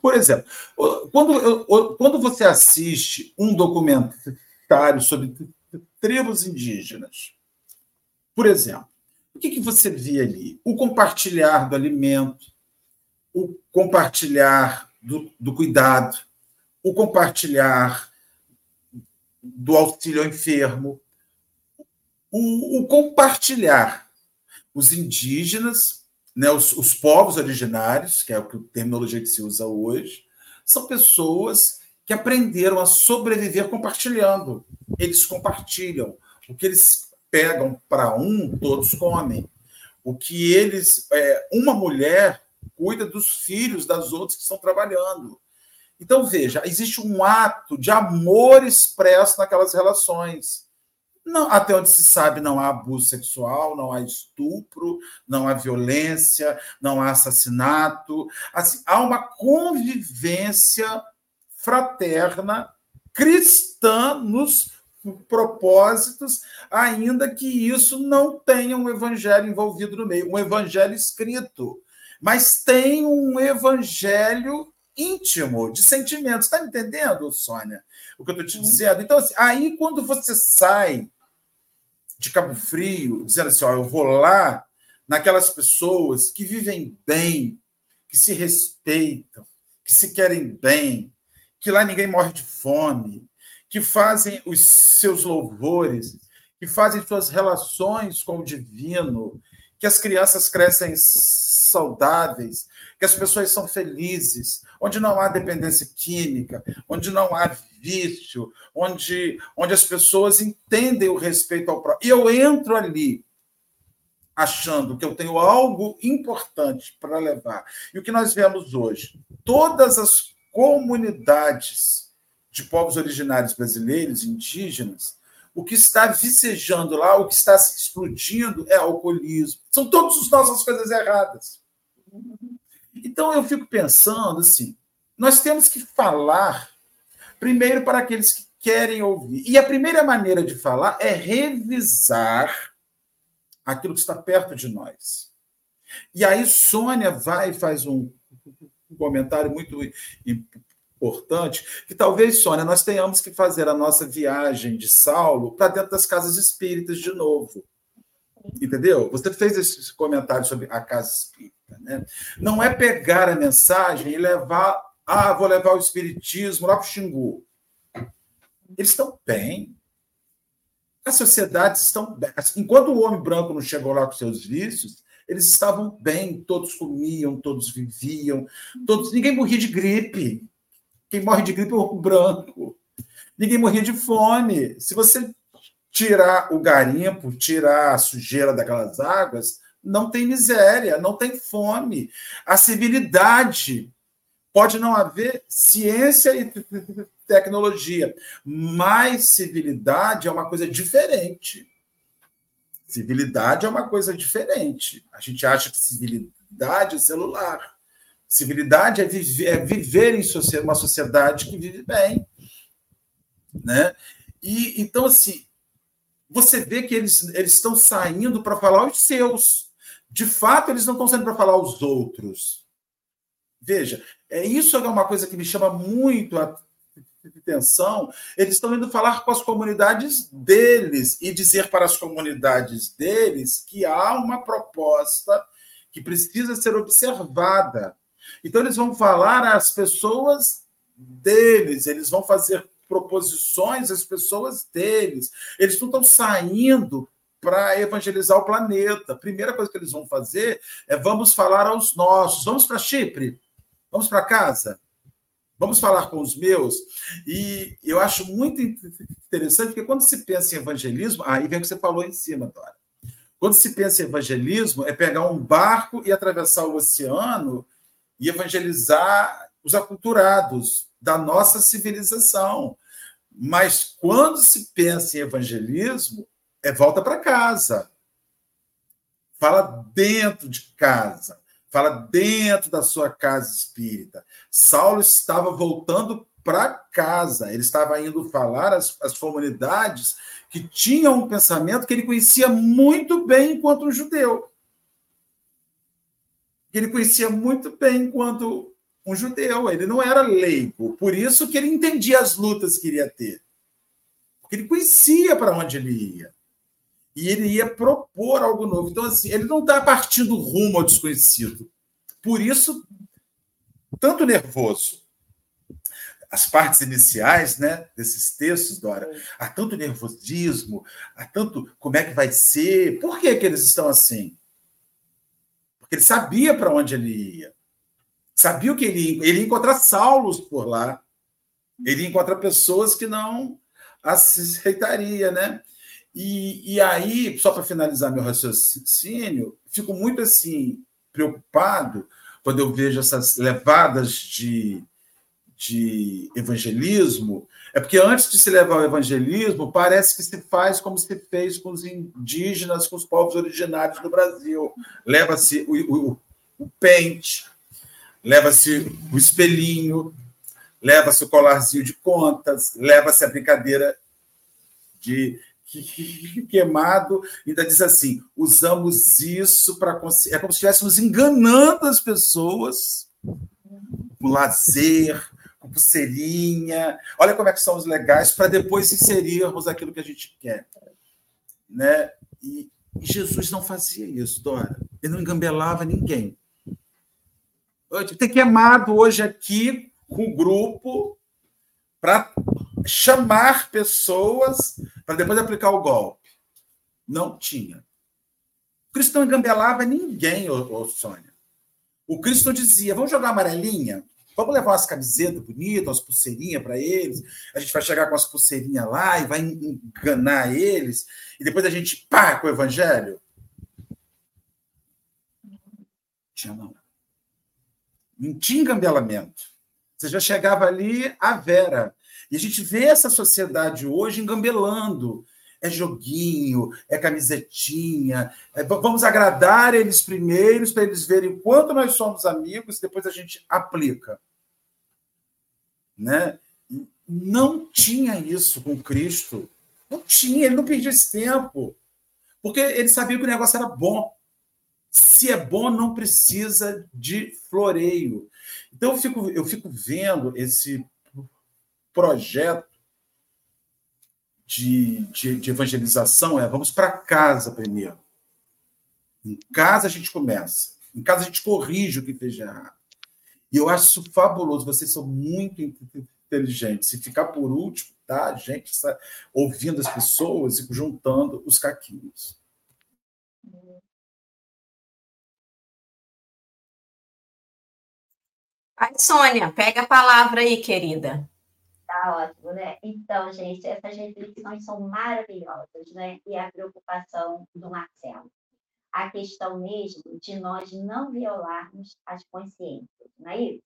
Por exemplo, quando, quando você assiste um documentário sobre tribos indígenas, por exemplo, o que, que você vê ali? O compartilhar do alimento, o compartilhar do, do cuidado, o compartilhar do auxílio ao enfermo, o, o compartilhar os indígenas, né, os, os, povos originários, que é a terminologia que se usa hoje, são pessoas que aprenderam a sobreviver compartilhando. Eles compartilham o que eles pegam para um, todos comem. O que eles. É, uma mulher cuida dos filhos das outras que estão trabalhando. Então, veja, existe um ato de amor expresso naquelas relações. Não, até onde se sabe, não há abuso sexual, não há estupro, não há violência, não há assassinato. Assim, há uma convivência fraterna cristã nos propósitos, ainda que isso não tenha um evangelho envolvido no meio, um evangelho escrito, mas tem um evangelho íntimo, de sentimentos. Está entendendo, Sônia? O que eu estou te uhum. dizendo? Então, assim, aí quando você sai de Cabo Frio, dizendo assim, ó, eu vou lá naquelas pessoas que vivem bem, que se respeitam, que se querem bem, que lá ninguém morre de fome, que fazem os seus louvores, que fazem suas relações com o divino, que as crianças crescem saudáveis, que as pessoas são felizes, onde não há dependência química, onde não há vício, onde, onde as pessoas entendem o respeito ao próximo. E eu entro ali achando que eu tenho algo importante para levar. E o que nós vemos hoje? Todas as comunidades de povos originários brasileiros, indígenas, o que está vicejando lá, o que está se explodindo é alcoolismo. São todas as nossas coisas erradas. Então eu fico pensando assim, nós temos que falar primeiro para aqueles que querem ouvir. E a primeira maneira de falar é revisar aquilo que está perto de nós. E aí Sônia vai e faz um, comentário muito importante que talvez, Sônia, nós tenhamos que fazer a nossa viagem de Saulo para dentro das casas espíritas de novo. Entendeu? Você fez esse comentário sobre a casa espírita. Né? Não é pegar a mensagem e levar. Ah, vou levar o espiritismo lá para o Xingu. Eles estão bem. As sociedades estão bem. Enquanto o homem branco não chegou lá com seus vícios, eles estavam bem, todos comiam, todos viviam, todos ninguém morria de gripe. Quem morre de gripe é o branco. Ninguém morria de fome. Se você tirar o garimpo, tirar a sujeira daquelas águas, não tem miséria, não tem fome. A civilidade pode não haver ciência e [LAUGHS] tecnologia, mas civilidade é uma coisa diferente. Civilidade é uma coisa diferente. A gente acha que civilidade é celular. Civilidade é viver, é viver em uma sociedade que vive bem. Né? E, então, assim, você vê que eles, eles estão saindo para falar os seus. De fato, eles não estão saindo para falar os outros. Veja, é isso é uma coisa que me chama muito a atenção. Eles estão indo falar com as comunidades deles e dizer para as comunidades deles que há uma proposta que precisa ser observada. Então, eles vão falar às pessoas deles, eles vão fazer proposições às pessoas deles. Eles não estão saindo para evangelizar o planeta. A primeira coisa que eles vão fazer é vamos falar aos nossos. Vamos para Chipre? Vamos para casa? Vamos falar com os meus? E eu acho muito interessante, porque quando se pensa em evangelismo, aí vem o que você falou em cima, Dora. Quando se pensa em evangelismo, é pegar um barco e atravessar o oceano e evangelizar os aculturados da nossa civilização. Mas quando se pensa em evangelismo, é volta para casa. Fala dentro de casa. Fala dentro da sua casa espírita. Saulo estava voltando para casa. Ele estava indo falar às, às comunidades que tinham um pensamento que ele conhecia muito bem enquanto um judeu. Ele conhecia muito bem enquanto um judeu, ele não era leigo. Por isso que ele entendia as lutas que iria ter. Porque ele conhecia para onde ele ia. E ele ia propor algo novo. Então, assim, ele não está partindo rumo ao desconhecido. Por isso, tanto nervoso. As partes iniciais né, desses textos, Dora, há tanto nervosismo, há tanto como é que vai ser. Por que, que eles estão assim? Porque ele sabia para onde ele ia. Sabia que ele ia, ele ia encontrar Saulos por lá. Ele ia encontrar pessoas que não aceitaria, né? E, e aí, só para finalizar meu raciocínio, fico muito assim preocupado quando eu vejo essas levadas de, de evangelismo, é porque antes de se levar ao evangelismo, parece que se faz como se fez com os indígenas, com os povos originários do Brasil. Leva-se o, o, o pente, leva-se o espelhinho, leva-se o colarzinho de contas, leva-se a brincadeira de [LAUGHS] queimado, ainda diz assim: usamos isso para. É como se estivéssemos enganando as pessoas com lazer, com pulseirinha. Olha como é que são os legais, para depois inserirmos aquilo que a gente quer. Né? E Jesus não fazia isso, Dora. Ele não engambelava ninguém. Tem queimado hoje aqui com o grupo para chamar pessoas para depois aplicar o golpe. Não tinha. O Cristo não engambelava ninguém, ô, ô, Sônia. O Cristo dizia: vamos jogar amarelinha? Vamos levar umas camisetas bonitas, umas pulseirinhas para eles. A gente vai chegar com as pulseirinhas lá e vai enganar eles. E depois a gente pá com o evangelho. Tinha não. Não tinha engambelamento. Você já chegava ali a vera. E a gente vê essa sociedade hoje engambelando. É joguinho, é camisetinha. É, vamos agradar eles primeiros para eles verem o quanto nós somos amigos, depois a gente aplica. Né? Não tinha isso com Cristo. Não tinha, ele não perdia esse tempo. Porque ele sabia que o negócio era bom. Se é bom, não precisa de floreio. Então eu fico, eu fico vendo esse projeto de, de, de evangelização é vamos para casa primeiro. Em casa a gente começa. Em casa a gente corrige o que de errado. E eu acho isso fabuloso. Vocês são muito inteligentes. Se ficar por último, tá? A gente está ouvindo as pessoas e juntando os caquinhos. Ai, Sônia, pega a palavra aí, querida. Tá ótimo, né? Então, gente, essas reflexões são maravilhosas, né? E a preocupação do Marcelo. A questão mesmo de nós não violarmos as consciências, não é isso?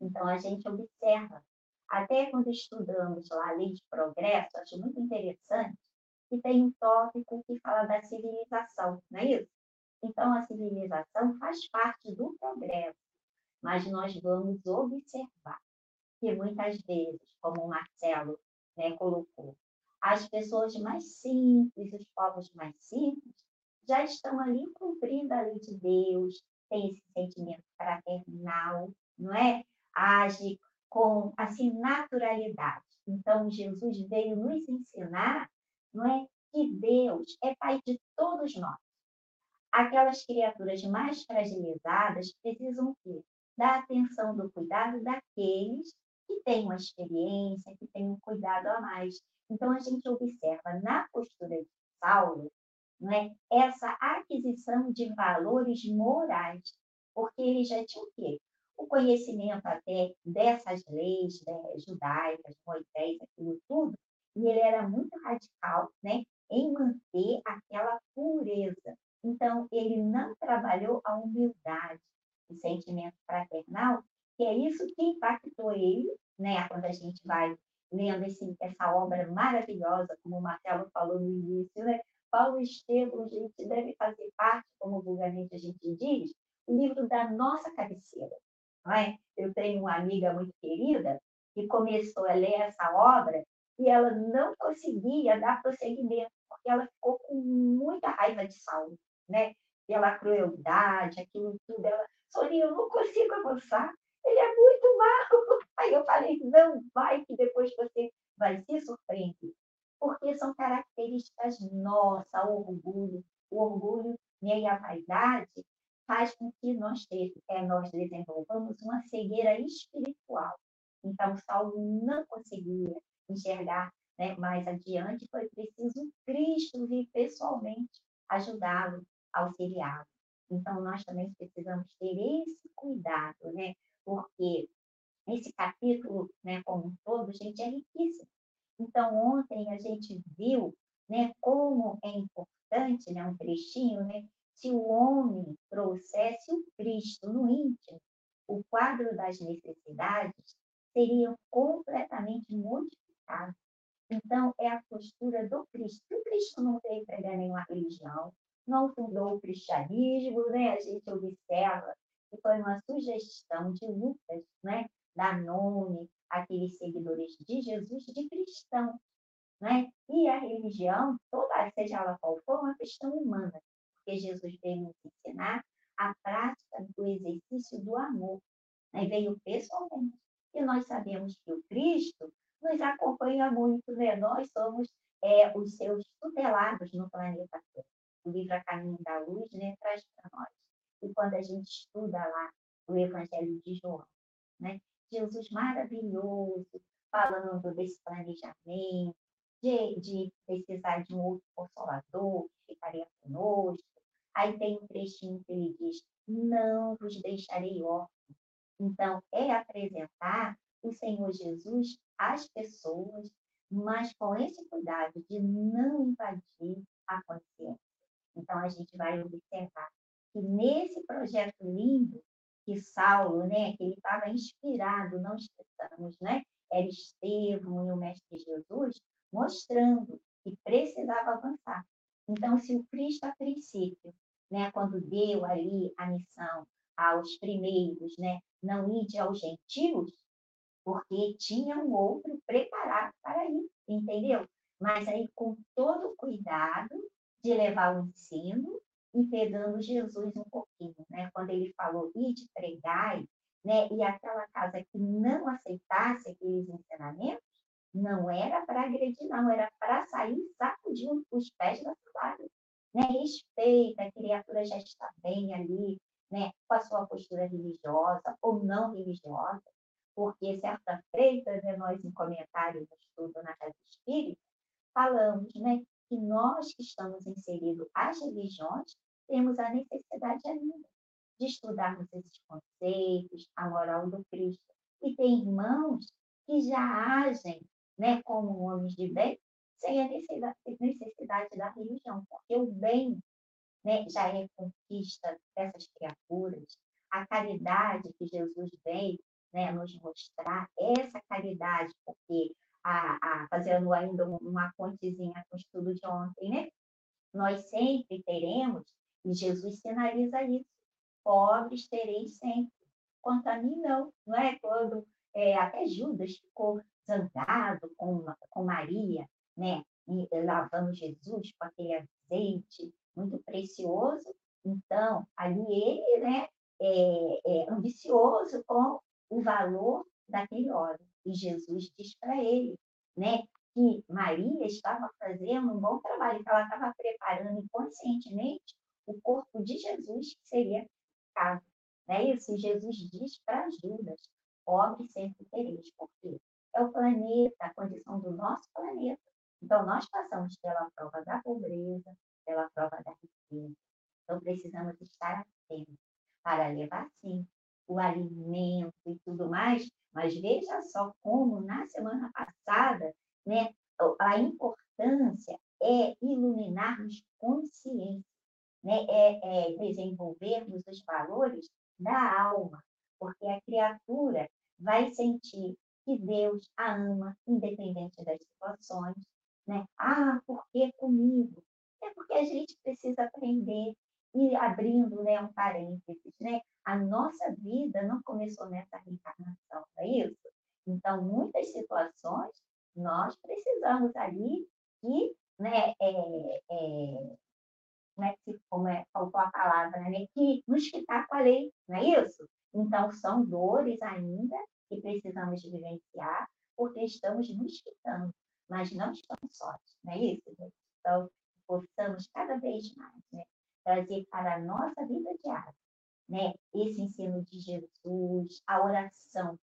Então, a gente observa. Até quando estudamos lá a lei de progresso, acho muito interessante que tem um tópico que fala da civilização, não é isso? Então, a civilização faz parte do progresso, mas nós vamos observar que muitas vezes, como o Marcelo né, colocou, as pessoas mais simples, os povos mais simples, já estão ali cumprindo a lei de Deus, têm esse sentimento fraternal, não é? Age com assim naturalidade. Então Jesus veio nos ensinar, não é, que Deus é pai de todos nós. Aquelas criaturas mais fragilizadas precisam ter da atenção, do cuidado daqueles que tem uma experiência, que tem um cuidado a mais. Então, a gente observa na postura de Saulo né, essa aquisição de valores morais, porque ele já tinha o quê? O conhecimento até dessas leis né, judaicas, Moisés, aquilo tudo, e ele era muito radical né, em manter aquela pureza. Então, ele não trabalhou a humildade, o sentimento fraternal, que é isso que impactou ele, né? Quando a gente vai lendo esse, essa obra maravilhosa, como o Marcelo falou no início, né? Paulo Estevam, gente, deve fazer parte, como vulgarmente a gente diz, o livro da nossa cabeceira. Não é? Eu tenho uma amiga muito querida que começou a ler essa obra e ela não conseguia dar prosseguimento, porque ela ficou com muita raiva de Saulo, né? Pela crueldade, aquilo tudo. Ela, Sonia, eu não consigo avançar ele é muito mal. [LAUGHS] Aí eu falei, não vai, que depois você vai se surpreender. Porque são características nossas, o orgulho. O orgulho e a vaidade faz com que nós, é, nós desenvolvamos uma cegueira espiritual. Então, Saulo não conseguia enxergar né, mais adiante, foi preciso Cristo vir pessoalmente ajudá-lo, auxiliá-lo. Então, nós também precisamos ter esse cuidado, né? Porque esse capítulo, né, como um todo, gente, é riquíssimo. Então, ontem a gente viu né, como é importante, né, um trechinho, né, se o homem trouxesse o Cristo no íntimo, o quadro das necessidades seria completamente modificado. Então, é a postura do Cristo. O Cristo não veio pregar nenhuma religião, não fundou o cristianismo, né? a gente observa que foi uma sugestão de Lucas, né, da nome, aqueles seguidores de Jesus, de cristão. Né? E a religião, toda, seja ela qual for, é uma questão humana, porque Jesus veio nos ensinar a prática do exercício do amor. Né? Veio pessoalmente. E nós sabemos que o Cristo nos acompanha muito, né? Nós somos é, os seus tutelados no planeta O livro A Caminho da Luz né, traz para nós e quando a gente estuda lá o Evangelho de João, né? Jesus maravilhoso, falando desse planejamento, de, de precisar de um outro consolador que ficaria conosco. Aí tem um trechinho que ele diz: Não vos deixarei órfãos. Então, é apresentar o Senhor Jesus às pessoas, mas com esse cuidado de não invadir a consciência. Então, a gente vai observar que nesse projeto lindo que Saulo, né, que ele estava inspirado, não esqueçamos, né, era Estevão e o Mestre Jesus, mostrando que precisava avançar. Então, se o Cristo, a princípio, né, quando deu ali a missão aos primeiros, né, não ide aos gentios, porque tinha um outro preparado para ir, entendeu? Mas aí, com todo o cuidado de levar o ensino e pegando Jesus um pouquinho, né? Quando ele falou, ide pregai, né? E aquela casa que não aceitasse aqueles ensinamentos, não era para agredir, não, era para sair sacudindo os pés da sandália. Né? Respeita, a criatura já está bem ali, né? com a sua postura religiosa ou não religiosa, porque certa feita, né, nós em comentários no estudo na Casa Espírita, falamos né, que nós que estamos inseridos às religiões temos a necessidade ainda de estudarmos esses conceitos, a moral do Cristo. E tem irmãos que já agem né, como homens de bem sem a necessidade da religião, porque o bem né, já é conquista dessas criaturas. A caridade que Jesus veio né, nos mostrar, essa caridade, porque a, a, fazendo ainda uma pontezinha com o estudo de ontem, né? Nós sempre teremos, e Jesus sinaliza isso, pobres tereis sempre. Quanto a mim, não, não é? Quando é, até Judas ficou zangado com, com Maria, né? E, lavando Jesus com aquele azeite muito precioso. Então, ali ele, né? É, é ambicioso com o valor daquele óleo. E Jesus diz para ele, né, que Maria estava fazendo um bom trabalho, que ela estava preparando inconscientemente o corpo de Jesus, que seria caro. Né? Isso Jesus diz para Judas, pobre sempre tereis, porque é o planeta, a condição do nosso planeta. Então, nós passamos pela prova da pobreza, pela prova da riqueza. Então, precisamos estar atentos para levar, sim, o alimento e tudo mais, mas veja só como na semana passada, né, a importância é iluminarmos consciência, né, é, é desenvolvermos os valores da alma, porque a criatura vai sentir que Deus a ama, independente das situações. Né? Ah, por que comigo? É porque a gente precisa aprender e abrindo né, um parênteses, né? A nossa vida não começou nessa reencarnação, não é isso? Então, muitas situações nós precisamos ali que, né, é, é, né, como é, faltou a palavra, né, que nos quitar com a lei, não é isso? Então, são dores ainda que precisamos vivenciar, porque estamos nos quitando, mas não estamos sós, não é isso, gente? Então, possamos cada vez mais né, trazer para a nossa vida diária né, esse ensino de Jesus, a oração,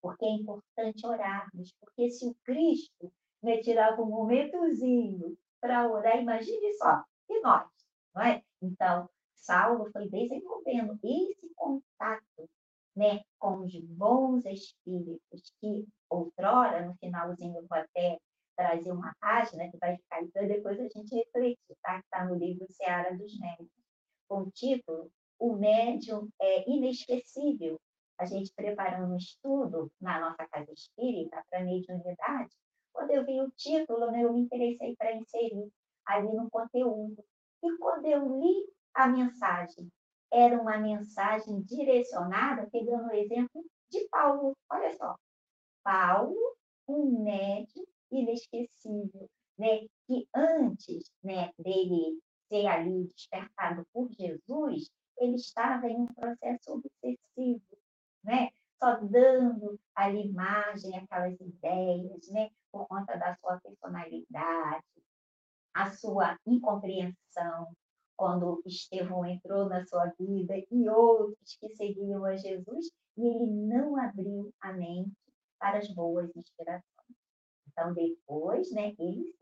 porque é importante orarmos, porque se o Cristo me tirava um momentozinho para orar, imagine só, e nós, não é? Então, Saulo foi desenvolvendo esse contato né, com os bons espíritos, que outrora, no finalzinho, eu vou até trazer uma página que vai ficar aí para depois a gente refletir, tá? Que está no livro Seara dos Médicos, com o título O Médium é Inesquecível. A gente preparando um estudo na nossa casa espírita para mediunidade, quando eu vi o título, né, eu me interessei para inserir ali no conteúdo. E quando eu li a mensagem era uma mensagem direcionada, pegando o exemplo de Paulo. Olha só, Paulo, um médium inesquecível, né? que antes né, dele ser ali despertado por Jesus, ele estava em um processo obsessivo, né? só dando ali imagem, aquelas ideias, né? por conta da sua personalidade, a sua incompreensão, quando Estevão entrou na sua vida e outros que seguiam a Jesus, e ele não abriu a mente para as boas inspirações. Então, depois, né, ele,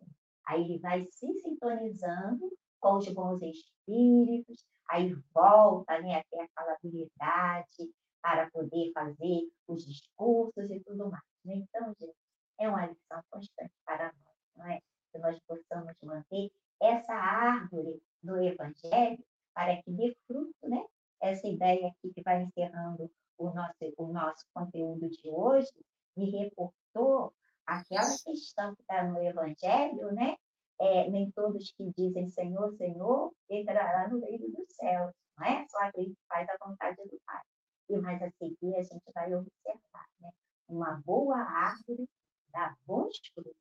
aí ele vai se sintonizando com os bons espíritos, aí volta né, a ter aquela habilidade para poder fazer os discursos e tudo mais. Né? Então, gente, é uma lição constante para nós, não é? Que nós possamos manter essa árvore do Evangelho para que dê fruto, né? Essa ideia aqui que vai encerrando o nosso, o nosso conteúdo de hoje, me reportou aquela questão que está no Evangelho, né? É, nem todos que dizem Senhor, Senhor, entrará no reino dos céus, não é? Só aquele que faz a vontade do Pai. E mais a seguir a gente vai observar, né? Uma boa árvore dá bons frutos.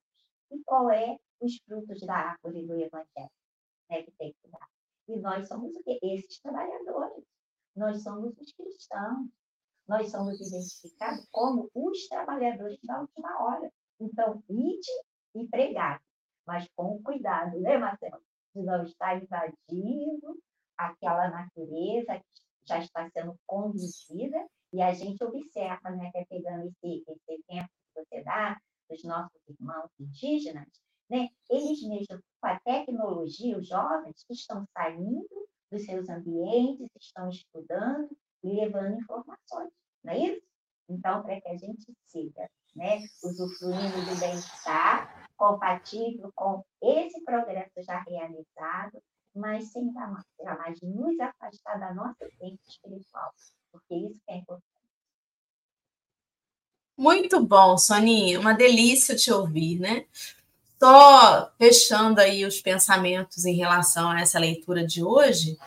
E qual é os frutos da árvore do Evangelho? Né, que tem que dar. E nós somos o quê? Esses trabalhadores. Nós somos os cristãos. Nós somos identificados como os trabalhadores da última hora. Então, ide e pregar, mas com cuidado, né, Marcelo? De não estar invadindo aquela natureza que já está sendo conduzida e a gente observa, né, até pegando esse, esse exemplo que você dá dos nossos irmãos indígenas, né, eles mesmos, com a tecnologia, os jovens estão saindo dos seus ambientes, estão estudando e levando informações, não é isso? Então, para que a gente siga né, usufruindo do bem-estar compatível com esse progresso já realizado, mas sem jamais nos afastar da nossa essência espiritual, porque isso é importante. Muito bom, Soninha, uma delícia te ouvir, né? Só fechando aí os pensamentos em relação a essa leitura de hoje,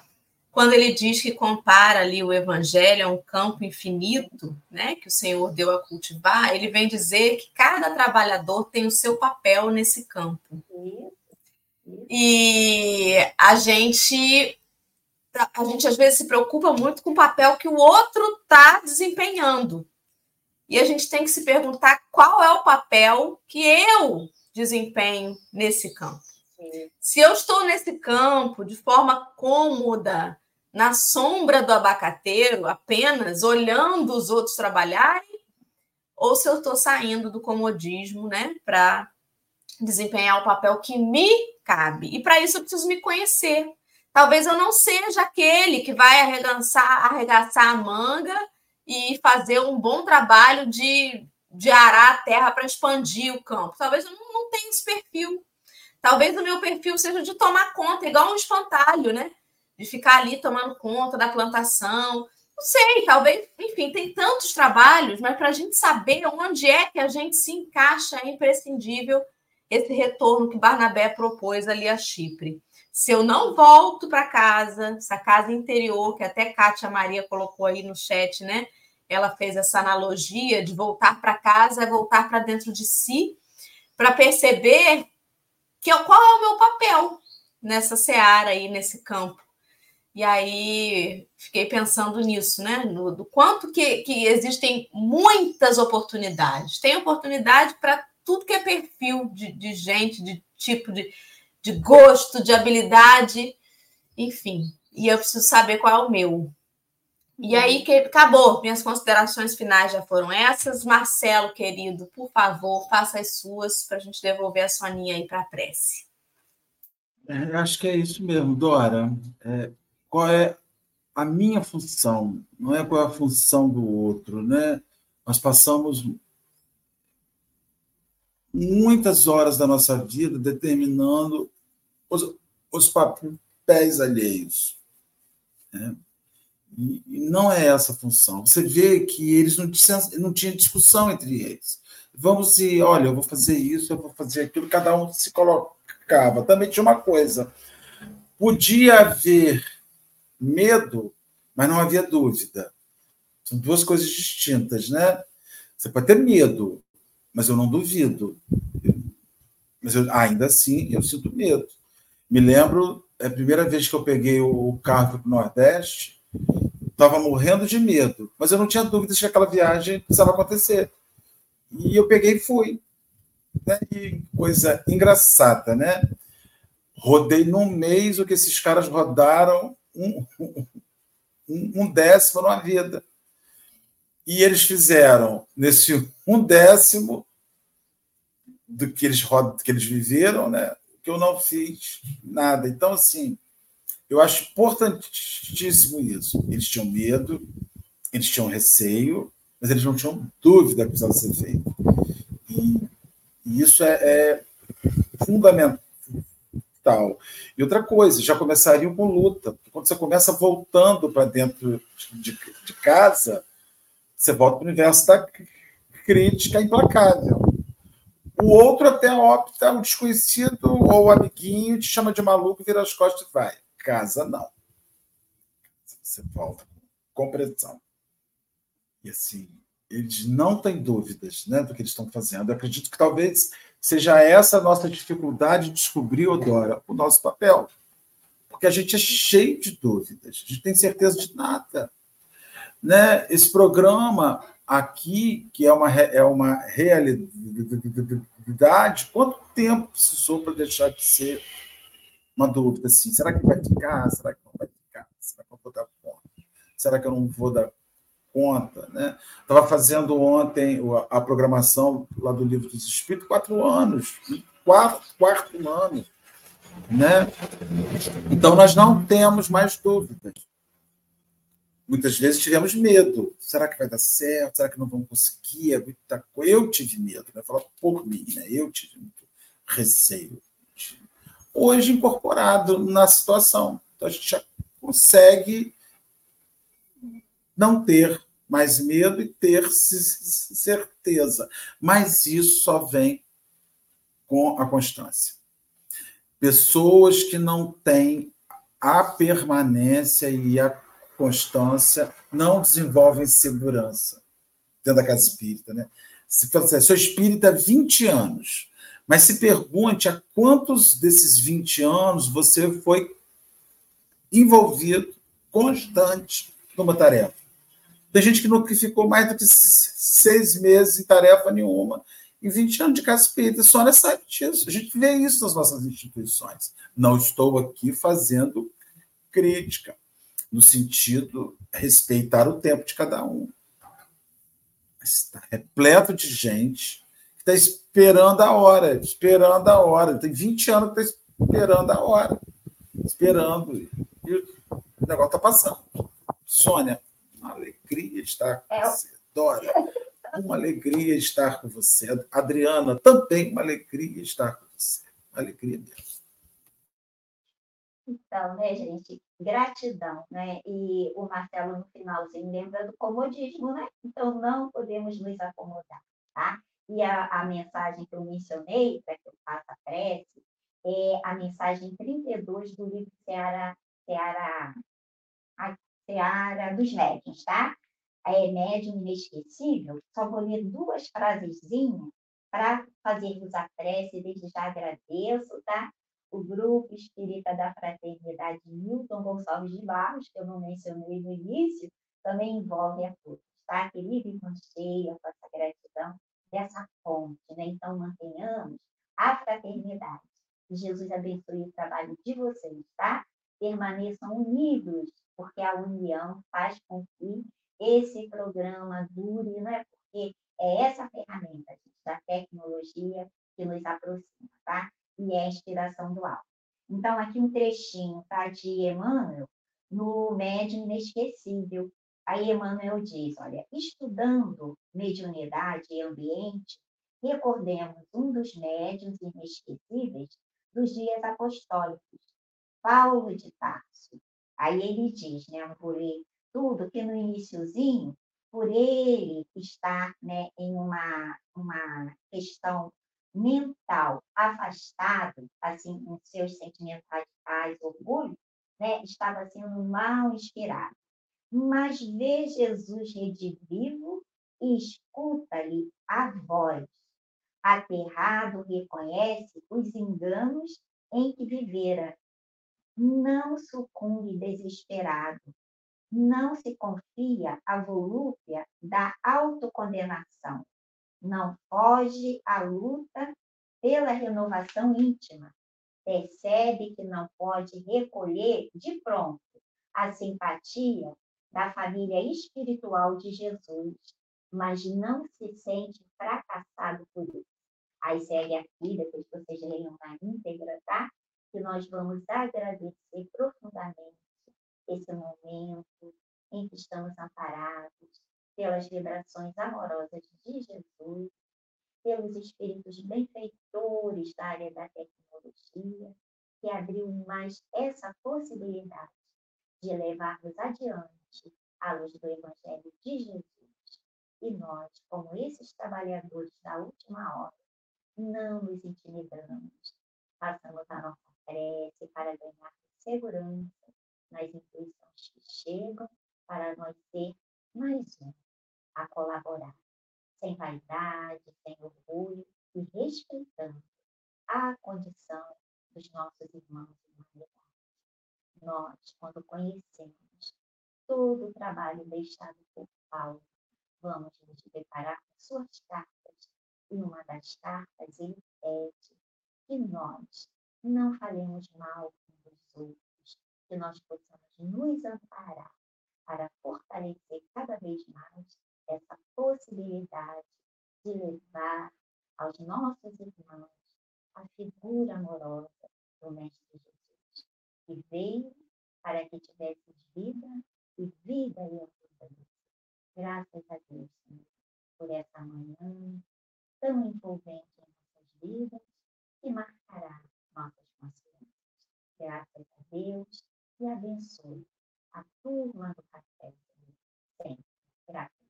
quando ele diz que compara ali o evangelho a um campo infinito, né, que o Senhor deu a cultivar, ele vem dizer que cada trabalhador tem o seu papel nesse campo. E a gente a gente às vezes se preocupa muito com o papel que o outro está desempenhando. E a gente tem que se perguntar qual é o papel que eu desempenho nesse campo. Se eu estou nesse campo de forma cômoda, na sombra do abacateiro, apenas olhando os outros trabalharem, ou se eu estou saindo do comodismo, né, para desempenhar o papel que me cabe. E para isso eu preciso me conhecer. Talvez eu não seja aquele que vai arregaçar, arregaçar a manga e fazer um bom trabalho de, de arar a terra para expandir o campo. Talvez eu não, não tenha esse perfil. Talvez o meu perfil seja de tomar conta, igual um espantalho, né? De ficar ali tomando conta da plantação. Não sei, talvez, enfim, tem tantos trabalhos, mas para a gente saber onde é que a gente se encaixa, é imprescindível esse retorno que Barnabé propôs ali a Chipre. Se eu não volto para casa, essa casa interior, que até Kátia Maria colocou aí no chat, né? Ela fez essa analogia de voltar para casa é voltar para dentro de si, para perceber que qual é o meu papel nessa seara aí, nesse campo. E aí fiquei pensando nisso, né? No, do quanto que, que existem muitas oportunidades. Tem oportunidade para tudo que é perfil de, de gente, de tipo de, de gosto, de habilidade, enfim. E eu preciso saber qual é o meu. E aí que acabou. Minhas considerações finais já foram essas. Marcelo, querido, por favor, faça as suas para a gente devolver a Soninha aí para a prece. É, acho que é isso mesmo, Dora. É, qual é a minha função, não é qual é a função do outro, né? Nós passamos muitas horas da nossa vida determinando os, os papéis alheios. Né? E, e não é essa a função. Você vê que eles não tinham, não tinham discussão entre eles. Vamos se, olha, eu vou fazer isso, eu vou fazer aquilo, cada um se colocava. Também tinha uma coisa. Podia haver medo, mas não havia dúvida. São duas coisas distintas, né? Você pode ter medo, mas eu não duvido. Mas eu, ainda assim, eu sinto medo. Me lembro, é a primeira vez que eu peguei o carro para o Nordeste, estava morrendo de medo, mas eu não tinha dúvidas que aquela viagem precisava acontecer. E eu peguei e fui. Né? E coisa engraçada, né? Rodei num mês o que esses caras rodaram um, um décimo numa vida. E eles fizeram nesse um décimo do que eles, que eles viveram, né? que eu não fiz nada. Então, assim, eu acho importantíssimo isso. Eles tinham medo, eles tinham receio, mas eles não tinham dúvida que precisava ser feito. E, e isso é, é fundamental E outra coisa, já começariam com luta. Quando você começa voltando para dentro de, de, casa, você volta para o universo da crítica implacável. O outro até opta, o desconhecido ou o amiguinho te chama de maluco, vira as costas e vai. Casa, não. Você volta com pressão. E assim, eles não têm dúvidas né, do que eles estão fazendo. Eu acredito que talvez seja essa a nossa dificuldade de descobrir, Odora, o nosso papel. Porque a gente é cheio de dúvidas, a gente tem certeza de nada. Né? Esse programa aqui, que é uma, é uma realidade, quanto tempo precisou para deixar de ser uma dúvida assim? Será que vai ficar? Será que não vai ficar? Será que eu vou dar conta? Será que eu não vou dar conta? Né? Estava fazendo ontem a programação lá do Livro dos Espíritos, quatro anos, quarto, quarto ano. Né? Então, nós não temos mais dúvidas. Muitas vezes tivemos medo. Será que vai dar certo? Será que não vamos conseguir? É eu tive medo, né? Falar por mim, né? Eu tive muito receio. Hoje incorporado na situação. Então a gente já consegue não ter mais medo e ter certeza. Mas isso só vem com a constância. Pessoas que não têm a permanência e a constância, não desenvolvem segurança dentro da casa espírita. Né? Se assim, sou espírita há 20 anos, mas se pergunte a quantos desses 20 anos você foi envolvido, constante, numa tarefa. Tem gente que não ficou mais do que seis meses em tarefa nenhuma, em 20 anos de casa espírita, sabe disso. A gente vê isso nas nossas instituições. Não estou aqui fazendo crítica no sentido respeitar o tempo de cada um. Está repleto de gente que está esperando a hora, esperando a hora. Tem 20 anos que está esperando a hora, esperando. E o negócio está passando. Sônia, uma alegria estar com é. você. Dora, uma alegria estar com você. Adriana, também uma alegria estar com você. Uma alegria mesmo. Então, né, gente, gratidão, né? E o Marcelo no finalzinho lembra do comodismo, né? Então não podemos nos acomodar, tá? E a, a mensagem que eu mencionei, para que eu faça a prece, é a mensagem 32 do livro Seara, Seara, Seara dos Médiuns, tá? É Médium Inesquecível. Só vou ler duas frasezinhas para fazermos a prece, desde já agradeço, tá? o Grupo Espírita da Fraternidade Milton Gonçalves de Barros, que eu não mencionei no início, também envolve a todos, tá? Que livre com cheia, com essa gratidão dessa fonte, né? Então, mantenhamos a fraternidade. Jesus abençoe o trabalho de vocês, tá? Permaneçam unidos, porque a união faz com que esse programa dure, não é? Porque é essa ferramenta da tecnologia que nos aproxima, tá? e é a inspiração do alto. Então, aqui um trechinho tá, de Emmanuel, no Médium Inesquecível. Aí Emmanuel diz, olha, estudando mediunidade e ambiente, recordemos um dos médiuns inesquecíveis dos dias apostólicos, Paulo de Tarso. Aí ele diz, né, por ele, tudo que no iníciozinho, por ele estar né, em uma, uma questão mental afastado, assim, com seus sentimentos radicais, orgulho, né, estava sendo mal inspirado. Mas vê Jesus redivivo e escuta-lhe a voz. Aterrado, reconhece os enganos em que vivera. Não sucumbe desesperado. Não se confia à volúpia da autocondenação não foge à luta pela renovação íntima. Percebe que não pode recolher de pronto a simpatia da família espiritual de Jesus, mas não se sente fracassado por isso. Aí segue aqui, depois que vocês leiam na íntegra, tá? Que nós vamos agradecer profundamente esse momento em que estamos amparados, pelas vibrações amorosas de Jesus, pelos espíritos benfeitores da área da tecnologia, que abriu mais essa possibilidade de levarmos adiante a luz do Evangelho de Jesus. E nós, como esses trabalhadores da última hora, não nos intimidamos, passamos a nossa para ganhar segurança nas intuições que chegam para nós ser mais um a colaborar, sem vaidade, sem orgulho e respeitando a condição dos nossos irmãos e humanidade. Nós, quando conhecemos todo o trabalho deixado por Paulo, vamos nos deparar com suas cartas. E uma das cartas ele pede que nós não falemos mal um dos outros, que nós possamos nos amparar para fortalecer cada vez mais essa possibilidade de levar aos nossos irmãos a figura amorosa do Mestre Jesus, que veio para que tivesse vida e vida e abundância. Graças a Deus, Senhor, por essa manhã tão envolvente em nossas vidas que marcará nossas consciências. Graças a Deus e abençoe a turma do café, sempre. Graças.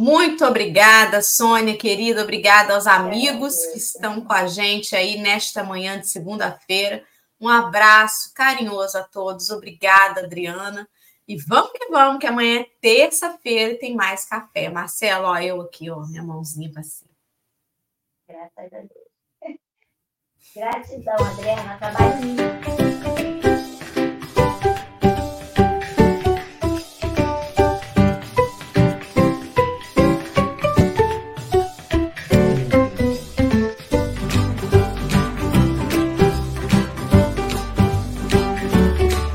Muito obrigada, Sônia, querida. Obrigada aos amigos que estão com a gente aí nesta manhã de segunda-feira. Um abraço carinhoso a todos. Obrigada, Adriana. E vamos que vamos, que amanhã é terça-feira e tem mais café. Marcelo, ó, eu aqui, ó, minha mãozinha para cima. Graças a Deus. [LAUGHS] Gratidão, Adriana. Tá Trabalho lindo.